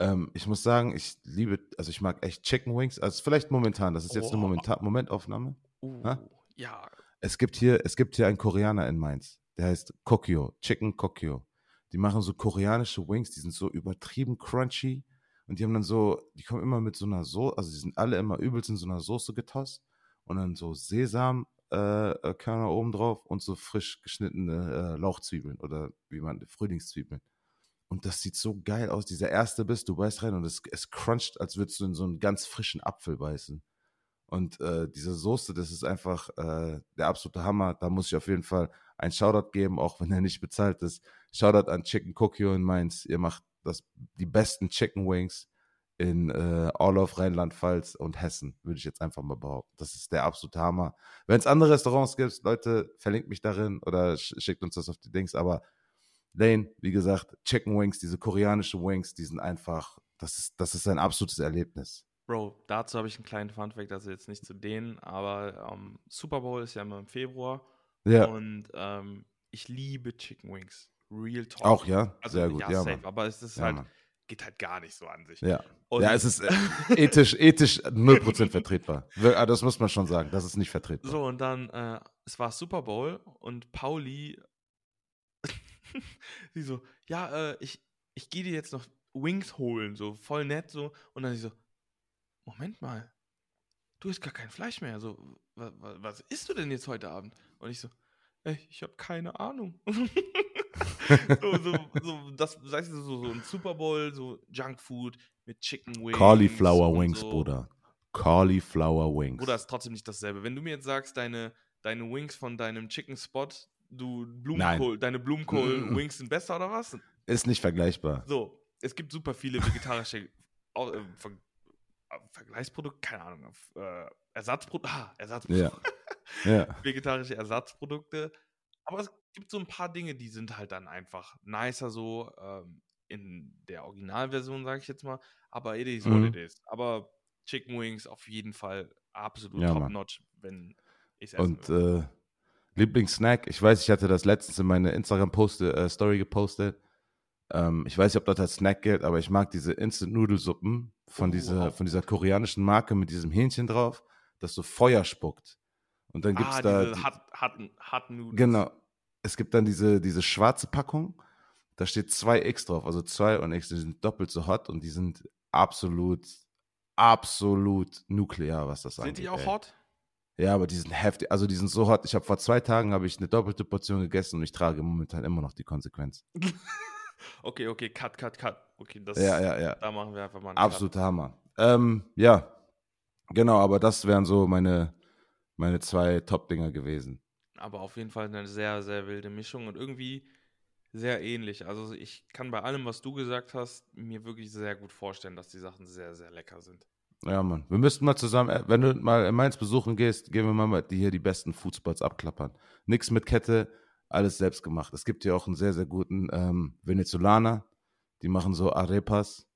Ähm, ich muss sagen, ich liebe, also ich mag echt Chicken Wings. Also vielleicht momentan, das ist jetzt eine Oh. Momentan Momentaufnahme. Uh, Hä? ja, Es gibt hier, es gibt hier einen Koreaner in Mainz, der heißt Kokyo, Chicken Kokyo. Die machen so koreanische Wings, die sind so übertrieben crunchy und die haben dann so, die kommen immer mit so einer Soße, also die sind alle immer übelst in so einer Soße getost und dann so Sesam äh, äh, oben drauf und so frisch geschnittene äh, Lauchzwiebeln oder wie man Frühlingszwiebeln. Und das sieht so geil aus. Dieser erste Biss, du beißt rein und es, es cruncht, als würdest du in so einen ganz frischen Apfel beißen. Und äh, diese Soße, das ist einfach äh, der absolute Hammer. Da muss ich auf jeden Fall einen Shoutout geben, auch wenn er nicht bezahlt ist. Shoutout an Chicken Kokyo in Mainz. Ihr macht das, die besten Chicken Wings in äh, all of Rheinland-Pfalz und Hessen, würde ich jetzt einfach mal behaupten. Das ist der absolute Hammer. Wenn es andere Restaurants gibt, Leute, verlinkt mich darin oder sch schickt uns das auf die Dings. Aber Lane, wie gesagt, Chicken Wings, diese koreanischen Wings, die sind einfach, das ist, das ist ein absolutes Erlebnis. Bro, dazu habe ich einen kleinen Funfact, also jetzt nicht zu denen, aber ähm, Super Bowl ist ja immer im Februar Ja, und ähm, ich liebe Chicken Wings. Real Talk. auch ja, Also, sehr gut, ja, safe, Mann. aber es ist Ja, halt Mann. geht halt gar nicht so an sich. Ja. Und ja, es ist äh, ethisch, ethisch 0% vertretbar. Ah, Das muss man schon sagen. Das ist nicht vertretbar. So, und dann, äh, es war Super Bowl und Pauli, sie so, ja, äh, ich, ich gehe dir jetzt noch Wings holen, so voll nett so. Und dann sie so, Moment mal, du isst gar kein Fleisch mehr. So, was, was isst du denn jetzt heute Abend? Und ich so, ey, ich habe keine Ahnung. so, so, so, das, du, so, so ein Super Bowl, so Junkfood mit Chicken Wings. Cauliflower Wings, so. Bruder. Cauliflower Wings. Bruder, ist trotzdem nicht dasselbe. Wenn du mir jetzt sagst, deine, deine Wings von deinem Chicken Spot, du Blumenkohl, deine mm, mm. Blumenkohl-Wings sind besser oder was? Ist nicht vergleichbar. So, es gibt super viele vegetarische äh, Ver äh, Vergleichsprodukte, keine Ahnung, äh, Ersatzprodukte, ah, Ersatzprodukte, Ja. Ja. vegetarische Ersatzprodukte. Aber es gibt so ein paar Dinge, die sind halt dann einfach nicer so ähm, in der Originalversion, sage ich jetzt mal. Aber it is Mhm. what it is. Aber Chicken Wings auf jeden Fall absolut Ja, top-notch, wenn ich es Und äh, Lieblingssnack, ich weiß, ich hatte das letztens in meine Instagram-Story gepostet. Ähm, ich weiß nicht, ob das als Snack gilt, aber ich mag diese Instant-Nudelsuppen von, Oh, dieser, auch von dieser koreanischen Marke mit diesem Hähnchen drauf, das so Feuer spuckt. Und dann gibt es ah, da. diese die- hart, harten, harten Nudeln. Genau. Es gibt dann diese, diese schwarze Packung, da steht 2x drauf, also 2 und X, die sind doppelt so hot und die sind absolut, absolut nuklear, was das Sind angeht. die auch ey. hot? Ja, aber die sind heftig, also die sind so hot. Ich habe vor zwei Tagen habe ich eine doppelte Portion gegessen und ich trage momentan immer noch die Konsequenz. Okay, okay, cut, cut, cut. Okay, das, Ja, ja, ja. da machen wir einfach mal einen Absoluter Hammer. Ähm, ja, genau, aber das wären so meine, meine zwei Top-Dinger gewesen. Aber auf jeden Fall eine sehr, sehr wilde Mischung und irgendwie sehr ähnlich. Also ich kann bei allem, was du gesagt hast, mir wirklich sehr gut vorstellen, dass die Sachen sehr, sehr lecker sind. Ja, Mann. Wir müssten mal zusammen, äh, wenn du mal in Mainz besuchen gehst, gehen wir mal die hier die besten Foodspots abklappern. Nix mit Kette, alles selbst gemacht. Es gibt hier auch einen sehr, sehr guten ähm, Venezolaner. Die machen so Arepas.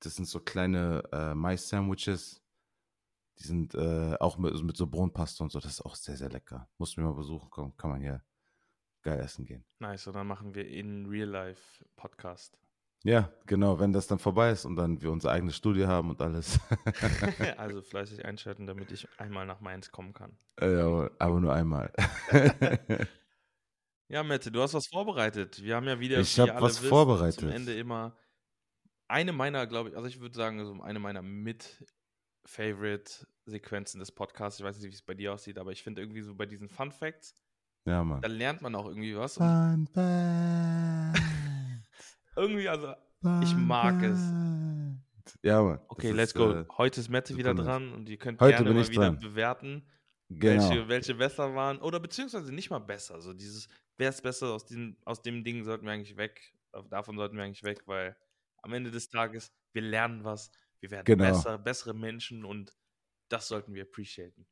Das sind so kleine äh, Mais-Sandwiches. Die sind äh, auch mit, mit so Brotpaste und so. Das ist auch sehr, sehr lecker. Musst du mir mal besuchen kommen. Kann man hier geil essen gehen. Nice, und dann machen wir in Real Life Podcast. Ja, genau. Wenn das dann vorbei ist und dann wir unser eigenes Studio haben und alles. also fleißig einschalten, damit ich einmal nach Mainz kommen kann. Äh, ja, aber nur einmal. Ja, Mette, du hast was vorbereitet. Wir haben ja wieder, Ich wie hab ihr alle was wisst, vorbereitet. zum Ende immer eine meiner, glaube ich, also ich würde sagen, so eine meiner mit-Favorite-Sequenzen des Podcasts. Ich weiß nicht, wie es bei dir aussieht, aber ich finde irgendwie so bei diesen Fun Facts, ja, Mann. da lernt man auch irgendwie was. Fun Fact. irgendwie, also, Ich mag es. Ja, Mann. okay, Das let's ist, go. äh, Heute ist Mette wieder dran und ihr könnt Heute gerne mal wieder dran. bewerten, genau. welche, welche besser waren. Oder beziehungsweise nicht mal besser. So dieses, wer ist besser aus diesem, aus dem Ding sollten wir eigentlich weg. Davon sollten wir eigentlich weg, weil am Ende des Tages, wir lernen was, wir werden Genau. besser, bessere Menschen und das sollten wir appreciaten.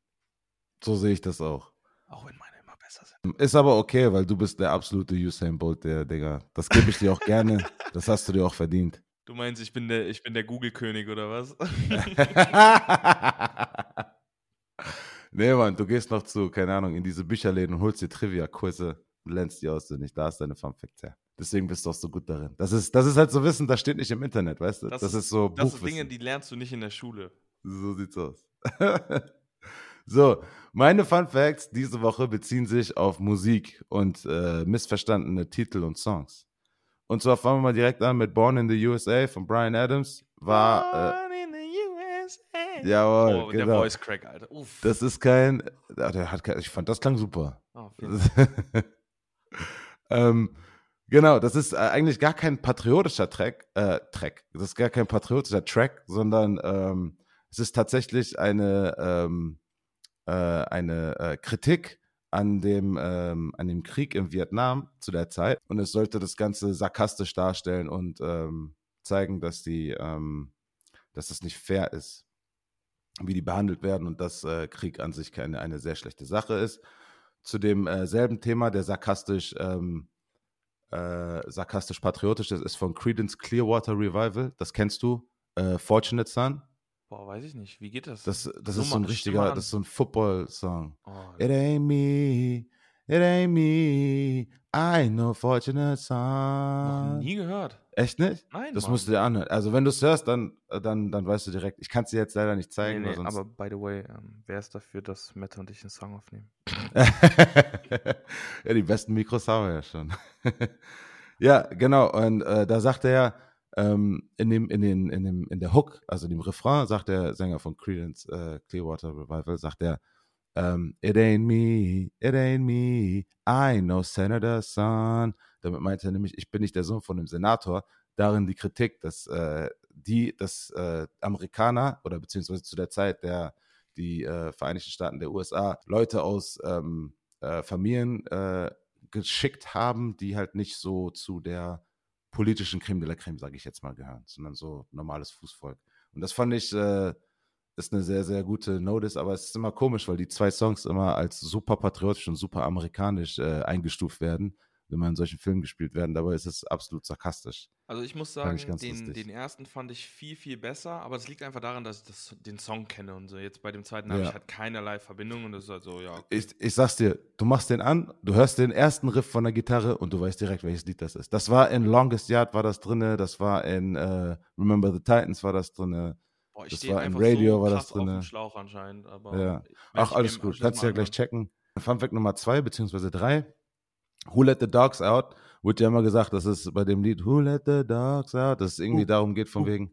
So sehe ich das auch. Auch wenn meine immer besser sind. Ist aber okay, weil du bist der absolute Usain Bolt, der Digga. Das gebe ich dir auch gerne. Das hast du dir auch verdient. Du meinst, ich bin der, ich bin der Google-König oder was? nee, Mann, du gehst noch zu, keine Ahnung, in diese Bücherläden und holst dir Trivia-Kurse und lernst die auswendig. Da ist deine Fun Facts her. Deswegen bist du auch so gut darin. Das ist, das ist halt so Wissen, das steht nicht im Internet, weißt du? Das, ist, so Das sind. Dinge, die lernst du nicht in der Schule. So sieht's aus. so, meine Fun Facts diese Woche beziehen sich auf Musik und äh, missverstandene Titel und Songs. Und zwar fangen wir mal direkt an mit Born in the USA von Brian Adams. War, Born in the USA. äh, jawohl, oh, der genau. Voice Crack, Alter. Uff. Das ist kein, ah, der hat kein, ich fand, das klang super. Oh, ähm, genau, das ist äh, eigentlich gar kein patriotischer Track, äh, Track. Das ist gar kein patriotischer Track, sondern ähm, es ist tatsächlich eine, ähm, äh, eine äh, Kritik an dem, ähm, an dem Krieg in Vietnam zu der Zeit. Und es sollte das Ganze sarkastisch darstellen und ähm, zeigen, dass die, ähm, dass das nicht fair ist, wie die behandelt werden und dass äh, Krieg an sich keine, eine sehr schlechte Sache ist. Zu dem äh, Thema, der sarkastisch, ähm, äh, sarkastisch patriotisch ist, ist von Credence Clearwater Revival. Das kennst du? Äh, Fortunate Son. Boah, weiß ich nicht. Wie geht das? Das, das ist so ein richtiger, das ist so ein Football-Song. oh, It ain't me, it ain't me, I know fortunate Noch son. nie gehört. Echt nicht? Nein, Das Mann. musst du dir anhören. Also wenn du es hörst, dann, dann, dann weißt du direkt. Ich kann es dir jetzt leider nicht Nee, zeigen, nee, weil sonst aber by the way, ähm, wer ist dafür, dass Mette und ich einen Song aufnehmen? ja, die besten Mikros haben wir ja schon. ja, genau. Und äh, da sagt er ähm, in, dem, in, den, in, dem, in der Hook, also dem Refrain, sagt der Sänger von Credence äh, Clearwater Revival, sagt er, ähm, It ain't me, it ain't me, I know Senator Son. Damit meint er nämlich, ich bin nicht der Sohn von dem Senator. Darin die Kritik, dass äh, die, dass äh, Amerikaner oder beziehungsweise zu der Zeit der die äh, Vereinigten Staaten der USA Leute aus ähm, äh, Familien äh, geschickt haben, die halt nicht so zu der politischen Creme de la Creme, sage ich jetzt mal, gehören, sondern so normales Fußvolk. Und das fand ich, äh, ist eine sehr, sehr gute Notice, aber es ist immer komisch, weil die zwei Songs immer als super patriotisch und super amerikanisch äh, eingestuft werden, wenn man in solchen Filmen gespielt werden. Dabei ist es absolut sarkastisch. Also ich muss sagen, ich den, den ersten fand ich viel, viel besser, aber es liegt einfach daran, dass ich das, den Song kenne und so. Jetzt bei dem zweiten habe Ja. ich halt keinerlei Verbindung und das ist halt so, ja. okay. Ich, ich sag's dir, du machst den an, du hörst den ersten Riff von der Gitarre und du weißt direkt, welches Lied das ist. Das war in Longest Yard war das drinne, das war in äh, Remember the Titans war das drinne. Boah, ich das war im Radio, so war das krass auf dem. Schlauch anscheinend. Aber Ja. Ach, alles gut, kannst du ja gleich checken. Fun Fact Nummer zwei, beziehungsweise drei. Who Let the Dogs Out? Wird ja immer gesagt, das ist bei dem Lied Who Let the Dogs Out, dass es irgendwie darum geht, von wegen,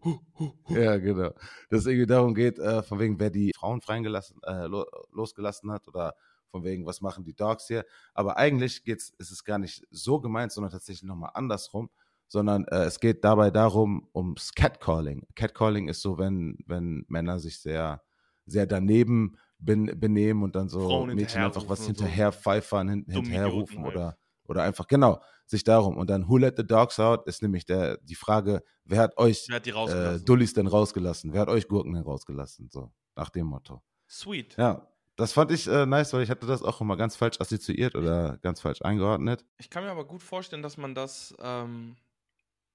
ja, genau, dass es irgendwie darum geht, äh, von wegen, wer die Frauen freigelassen, äh, lo losgelassen hat oder von wegen, was machen die Dogs hier. Aber eigentlich geht's, ist es gar nicht so gemeint, sondern tatsächlich nochmal andersrum, sondern äh, es geht dabei darum, ums Catcalling. Catcalling ist so, wenn, wenn Männer sich sehr, sehr daneben ben, benehmen und dann so Frauen Mädchen einfach was hinterherrufen und so. hinterher pfeifern, hin, hinterherrufen halt. oder, oder einfach, genau, sich darum. Und dann Who Let the Dogs Out ist nämlich der, die Frage, wer hat euch Wer hat die äh? Dullis denn rausgelassen? Wer hat euch Gurken denn rausgelassen? So, nach dem Motto. Sweet. Ja, das fand ich äh, nice, weil ich hatte das auch immer ganz falsch assoziiert oder ganz falsch eingeordnet. Ich kann mir aber gut vorstellen, dass man das, ähm,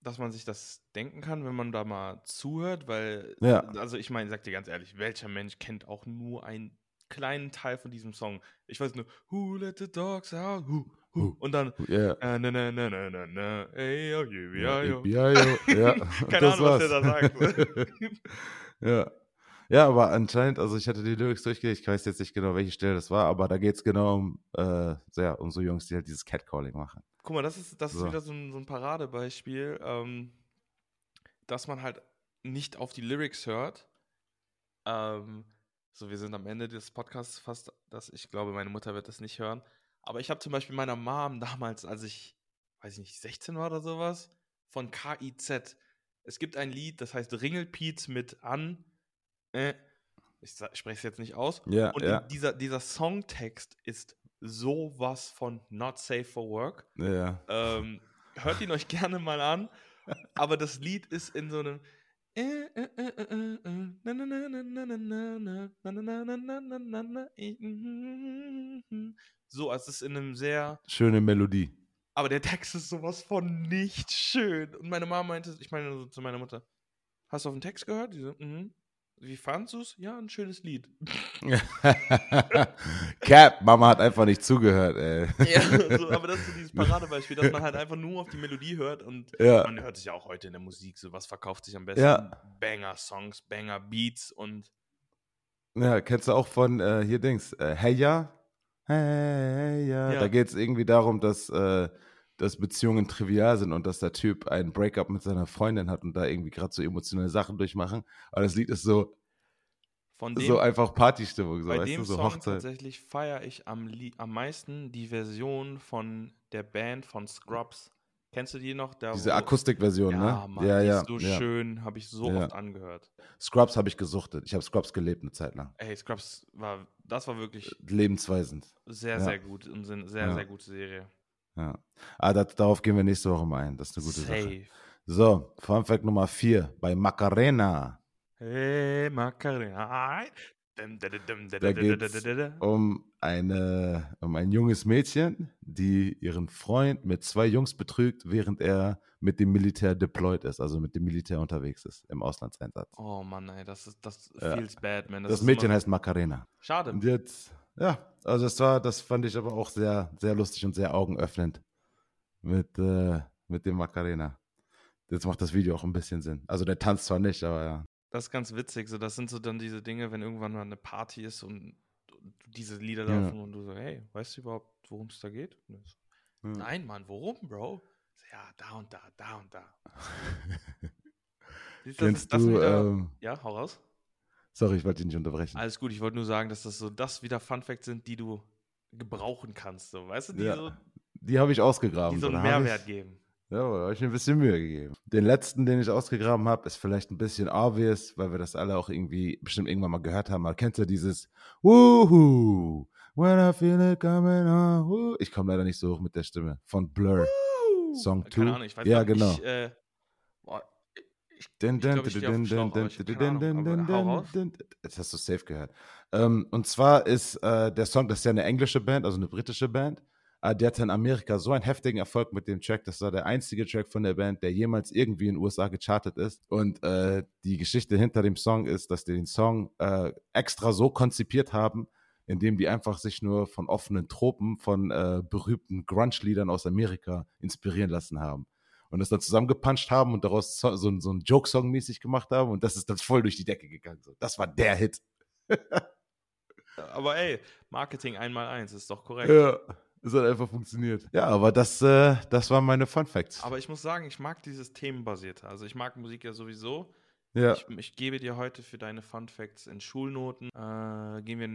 dass man sich das denken kann, wenn man da mal zuhört, weil, Ja. also ich meine, sag dir ganz ehrlich, welcher Mensch kennt auch nur einen kleinen Teil von diesem Song? Ich weiß nur, Who let the dogs out? Who, who. Und dann, Ja. äh, na, na, na, na, na, na, ey, yo, yo, Ja, yo, ja, ja, ja. Keine Ahnung, was der da sagt. ja. Ja, aber anscheinend, also ich hatte die Lyrics durchgelegt, ich weiß jetzt nicht genau, welche Stelle das war, aber da geht es genau um, äh, sehr, um so Jungs, die halt dieses Catcalling machen. Guck mal, das ist, das ist So. wieder so ein, so ein Paradebeispiel, ähm, dass man halt nicht auf die Lyrics hört. Ähm, so, wir sind am Ende des Podcasts fast, dass ich glaube, meine Mutter wird das nicht hören. Aber ich habe zum Beispiel meiner Mom damals, als ich, weiß ich nicht, 16 war oder sowas, von KIZ. Es gibt ein Lied, das heißt Ringelpiet mit an. Äh, ich spreche es jetzt nicht aus. Ja, Und ja, dieser, dieser Songtext ist sowas von not safe for work. ja. Ähm, hört ihn euch gerne mal an. Aber das Lied ist in so einem. So, also es ist in einem sehr. Schöne Melodie. Aber der Text ist sowas von nicht schön. Und meine Mama meinte, ich meine so zu meiner Mutter, hast du auf den Text gehört? Die so, mhm. Wie fandst du es? Ja, ein schönes Lied. Cap, Mama hat einfach nicht zugehört, ey. Ja, so, aber das ist so dieses Paradebeispiel, dass man halt einfach nur auf die Melodie hört und Ja. man hört es ja auch heute in der Musik, so was verkauft sich am besten. Ja. Banger-Songs, Banger-Beats und Ja, kennst du auch von äh, hier Dings, äh, Hey ja? Hey ja. Ja. Da geht es irgendwie darum, dass, äh, dass Beziehungen trivial sind und dass der Typ ein Breakup mit seiner Freundin hat und da irgendwie gerade so emotionale Sachen durchmachen. Aber das Lied ist so, von dem, so einfach Partystimmung, so, bei dem du, so Song Hochzeit. tatsächlich feiere ich am, am meisten die Version von der Band von Scrubs. Kennst du die noch? Da, Diese Akustikversion, ja, ne? Mann, ja, die ja. ist so ja. schön, habe ich so Ja. oft angehört. Scrubs habe ich gesuchtet. Ich habe Scrubs gelebt eine Zeit lang. Ey, Scrubs war, das war wirklich Lebensweisend. sehr, sehr gut und sehr, sehr gute Serie. Ja. Ah, das, darauf gehen wir nächste Woche mal ein. Das ist eine gute Sache. Safe. So, Fun Fact Nummer 4 bei Macarena. Hey, Macarena. Da, geht's um, eine, um ein junges Mädchen, die ihren Freund mit zwei Jungs betrügt, während er mit dem Militär deployed ist, also mit dem Militär unterwegs ist im Auslandseinsatz. Oh Mann, ey, das ist das Ja. feels bad, man. Das, ist Mädchen heißt Macarena. Schade. Und jetzt, ja, also das war, das fand ich aber auch sehr, sehr lustig und sehr augenöffnend. mit, äh, mit dem Macarena. Jetzt macht das Video auch ein bisschen Sinn. Also der tanzt zwar nicht, aber ja. Das ist ganz witzig. So, das sind so dann diese Dinge, wenn irgendwann mal eine Party ist und diese Lieder Ja. laufen und du so, hey, weißt du überhaupt, worum es da geht? So, Ja. Nein, Mann, worum, Bro? So, ja, da und da, da und da. Siehst du, das Kennst das du, wieder, ähm, ja, hau raus. Sorry, ich wollte dich nicht unterbrechen. Alles gut, ich wollte nur sagen, dass das so das wieder Fun Facts sind, die du gebrauchen kannst. So, weißt du, die, Ja, so, Die habe ich ausgegraben. die so einen Mehrwert ich? geben. Ja, da habe ich mir ein bisschen Mühe gegeben. Den letzten, den ich ausgegraben habe, ist vielleicht ein bisschen obvious, weil wir das alle auch irgendwie bestimmt irgendwann mal gehört haben. Aber kennt ihr dieses Woohoo, when I feel it coming on? woo?" Ich komme leider nicht so hoch mit der Stimme. Von Blur. Song? Ahnung, ich weiß Ja, gar nicht, genau. Ich, äh, Dun, Ich glaub, dun, Schlauch. Das hast du safe gehört. Ähm, und zwar ist äh, der Song, das ist ja eine englische Band, also eine britische Band. Äh, die hatte in Amerika so einen heftigen Erfolg mit dem Track. Das war der einzige Track von der Band, der jemals irgendwie in den USA gechartet ist. Und äh, die Geschichte hinter dem Song ist, dass die den Song äh, extra so konzipiert haben, indem die einfach sich nur von offenen Tropen von äh, berühmten Grunge-Liedern aus Amerika inspirieren lassen haben und das dann zusammengepuncht haben und daraus so, so, so einen Joke-Song mäßig gemacht haben und das ist dann voll durch die Decke gegangen. So. Das war der Hit. aber ey, Marketing einmal eins, ist doch korrekt. Ja, es hat einfach funktioniert. Ja, aber das, äh, das waren meine Fun Facts. Aber ich muss sagen, ich mag dieses Themenbasierte. Also ich mag Musik ja sowieso. ja, Ich, ich gebe dir heute für deine Fun Facts in Schulnoten. Äh, gehen wir,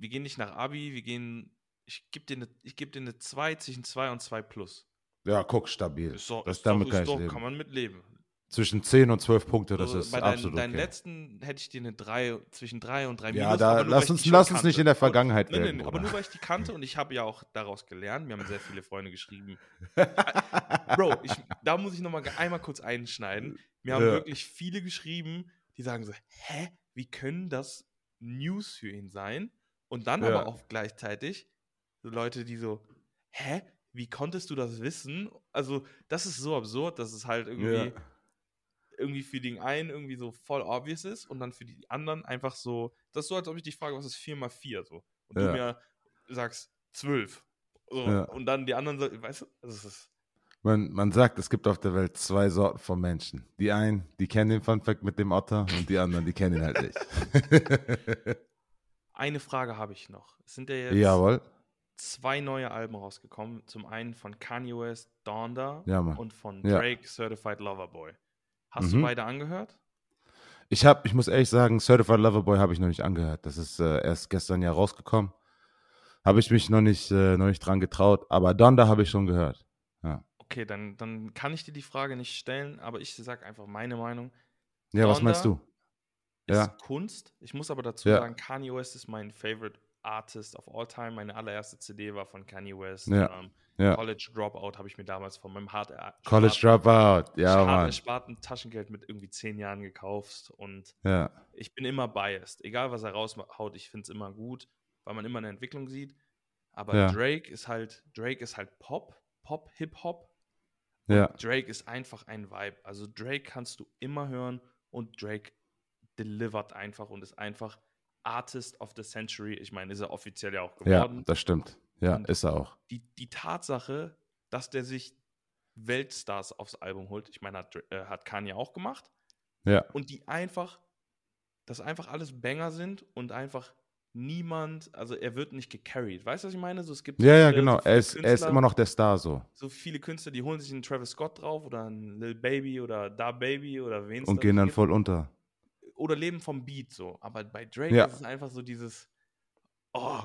wir gehen nicht nach Abi, wir gehen. Ich gebe dir, eine- ich geb dir eine 2 zwischen 2 und 2 plus. Ja, guck, stabil. Ist doch, das, ist damit doch, kann ist doch, leben. kann man mitleben. Zwischen 10 und 12 Punkte, das Also ist bei deinen, absolut deinen okay. letzten hätte ich dir eine 3, zwischen 3 und 3 Ja, minus. da- aber nur, lass uns- lass uns nicht in der Aber- Vergangenheit werden, nein, aber Bruder. nur weil ich die kannte und ich habe ja auch daraus gelernt. Mir haben sehr viele Freunde geschrieben. Bro, ich, da muss ich nochmal einmal kurz einschneiden. Mir haben Ja. wirklich viele geschrieben, die sagen so, hä, wie können das News für ihn sein? Und dann Ja. aber auch gleichzeitig so Leute, die so, hä, wie konntest du das wissen? Also, das ist so absurd, dass es halt irgendwie, Ja. irgendwie für den einen irgendwie so voll obvious ist und dann für die anderen einfach so, das ist so, als ob ich dich frage, was ist 4 mal 4 so? Und Ja. du mir sagst 12. So, Ja. Und dann die anderen, so, weißt du, das ist Man, man sagt, es gibt auf der Welt zwei Sorten von Menschen. Die einen, die kennen den Fun Fact mit dem Otter und die anderen, die kennen ihn halt nicht. Eine Frage habe ich noch. Sind ja jetzt Jawohl. Zwei neue Alben rausgekommen. Zum einen von Kanye West, Donda Ja, und von Ja. Drake, Certified Lover Boy. Hast Mhm. du beide angehört? Ich habe, ich muss ehrlich sagen, Certified Lover Boy habe ich noch nicht angehört. Das ist äh, erst gestern ja rausgekommen. Habe ich mich noch nicht, äh, noch nicht dran getraut. Aber Donda habe ich schon gehört. Okay, dann, dann kann ich dir die Frage nicht stellen, aber ich sage einfach meine Meinung. Ja, was Donda meinst du? Ist Ja. Kunst. Ich muss aber dazu Ja. sagen, Kanye West ist mein favorite Artist of all time. Meine allererste CD war von Kanye West. Ja. Ähm, Ja. College Dropout habe ich mir damals von meinem hart College sparten- Dropout. Ja, Mann. ersparten Taschengeld mit irgendwie zehn Jahren gekauft und Ja. ich bin immer biased. Egal, was er raushaut, ich finde es immer gut, weil man immer eine Entwicklung sieht. Aber Ja. Drake ist halt, Drake ist halt Pop, Pop, Hip-Hop. Ja. Drake ist einfach ein Vibe. Also Drake kannst du immer hören und Drake delivert einfach und ist einfach Artist of the Century. Ich meine, ist er offiziell ja auch Ja, geworden. das stimmt. Ja, Und- ist er auch. Die, die Tatsache, dass der sich Weltstars aufs Album holt, ich meine, hat, äh, hat Kanye auch gemacht, Ja. und die einfach, dass einfach alles Banger sind und einfach niemand, also er wird nicht gecarried. Weißt du, was ich meine? So, es gibt Ja, ja, genau. so Er ist, er ist immer noch der Star so. so viele Künstler, die holen sich einen Travis Scott drauf oder einen Lil Baby oder Da Baby oder wen Und gehen dann voll unter. Oder leben vom Beat so. Aber bei Drake Ja. ist es einfach so dieses, oh,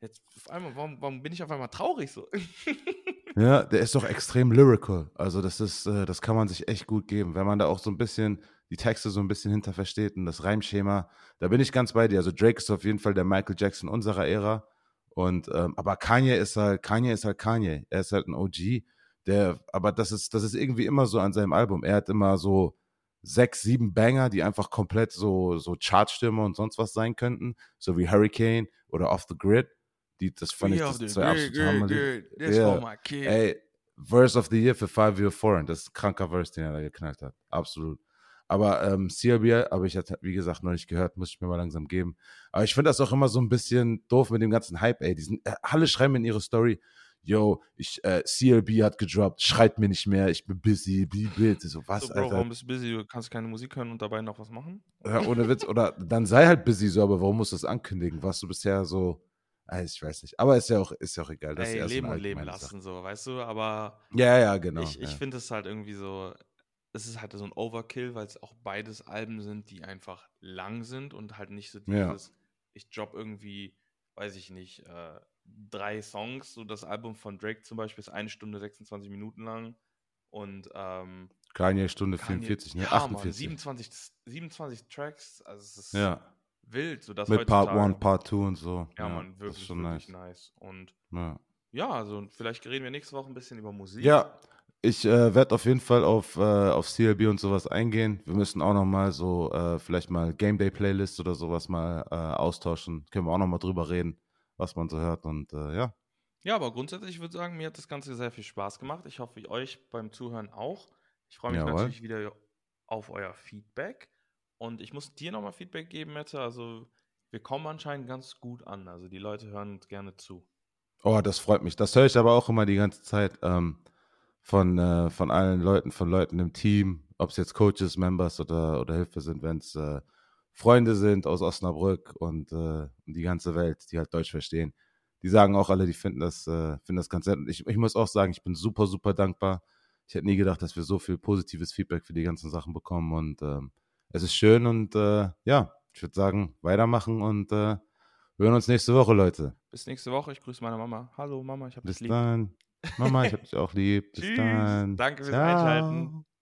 jetzt auf einmal, warum, warum bin ich auf einmal traurig so? Ja, der ist doch extrem lyrical. Also das ist, äh, das kann man sich echt gut geben, wenn man da auch so ein bisschen die Texte so ein bisschen hinter versteht und das Reimschema. Da bin ich ganz bei dir. Also Drake ist auf jeden Fall der Michael Jackson unserer Ära. Und ähm, aber Kanye ist halt, Kanye ist halt Kanye. Er ist halt ein OG. Der, aber das ist, das ist irgendwie immer so an seinem Album. Er hat immer so sechs, sieben Banger, die einfach komplett so, so Chartstürme und sonst was sein könnten, so wie Hurricane oder Off the Grid. Die, das fand ich das zwei absolut Hammerlieder. That's Ja. for my kid. Ey, Verse of the Year für Five Year Foreign. Das ist ein kranker Verse, den er da geknallt hat. Absolut. Aber ähm, CLB habe ich, jetzt, wie gesagt, noch nicht gehört. Muss ich mir mal langsam geben. Aber ich finde das auch immer so ein bisschen doof mit dem ganzen Hype, ey. Die sind, äh, alle schreiben in ihre Story, yo, ich, äh, CLB hat gedroppt, schreit mir nicht mehr, ich bin busy, be bitte. So, was, So, Bro, Alter? warum bist du busy? Du kannst keine Musik hören und dabei noch was machen? Ja, ohne Witz. Oder dann sei halt busy so, aber warum musst du das ankündigen? Warst du bisher so, ah, ich weiß nicht. Aber ist ja auch, ist ja auch egal. Das ist Ey, ja so leben und leben allgemeine Sache. lassen, so, weißt du? Aber Ja, ja, genau. ich, ich ja. finde es halt irgendwie so, es ist halt so ein Overkill, weil es auch beides Alben sind, die einfach lang sind und halt nicht so Ja. dieses, ich drop irgendwie, weiß ich nicht, äh, drei Songs. So das Album von Drake zum Beispiel ist eine Stunde 26 Minuten lang und ähm, Kanye Stunde Kanye- 44, ne? ja, Mann, 48. 27, 27 Tracks, also es ist ja, wild, so dass mit Part heutzutage- 1, Part 2 und so. Ja, Mann, ist wirklich, schon wirklich nice. nice. Und Ja. ja, also vielleicht reden wir nächste Woche ein bisschen über Musik. Ja, ich äh, werde auf jeden Fall auf, äh, auf CLB und sowas eingehen. Wir müssen auch noch mal so äh, vielleicht mal Game Day Playlist oder sowas mal äh, austauschen. Können wir auch noch mal drüber reden, was man so hört und äh, ja. Ja, aber grundsätzlich, ich würde sagen, mir hat das Ganze sehr viel Spaß gemacht. Ich hoffe, euch beim Zuhören auch. Ich freue mich Jawohl. natürlich wieder auf euer Feedback. Und ich muss dir nochmal Feedback geben, Mette. Also, wir kommen anscheinend ganz gut an. Also, die Leute hören uns gerne zu. Oh, das freut mich. Das höre ich aber auch immer die ganze Zeit ähm, von, äh, von allen Leuten, von Leuten im Team, ob es jetzt Coaches, Members oder, oder Hilfe sind, wenn es äh, Freunde sind aus Osnabrück und äh, die ganze Welt, die halt Deutsch verstehen. Die sagen auch alle, die finden das, äh, finden das ganz nett. Und ich, ich muss auch sagen, ich bin super, super dankbar. Ich hätte nie gedacht, dass wir so viel positives Feedback für die ganzen Sachen bekommen. Und ähm, es ist schön und äh, ja, ich würde sagen, weitermachen und äh, wir hören uns nächste Woche, Leute. Bis nächste Woche. Ich grüße meine Mama. Hallo, Mama, ich habe Bis dich lieb. dann. Mama, ich hab dich auch lieb. Bis Tschüss. dann. Danke fürs Einschalten. Ciao.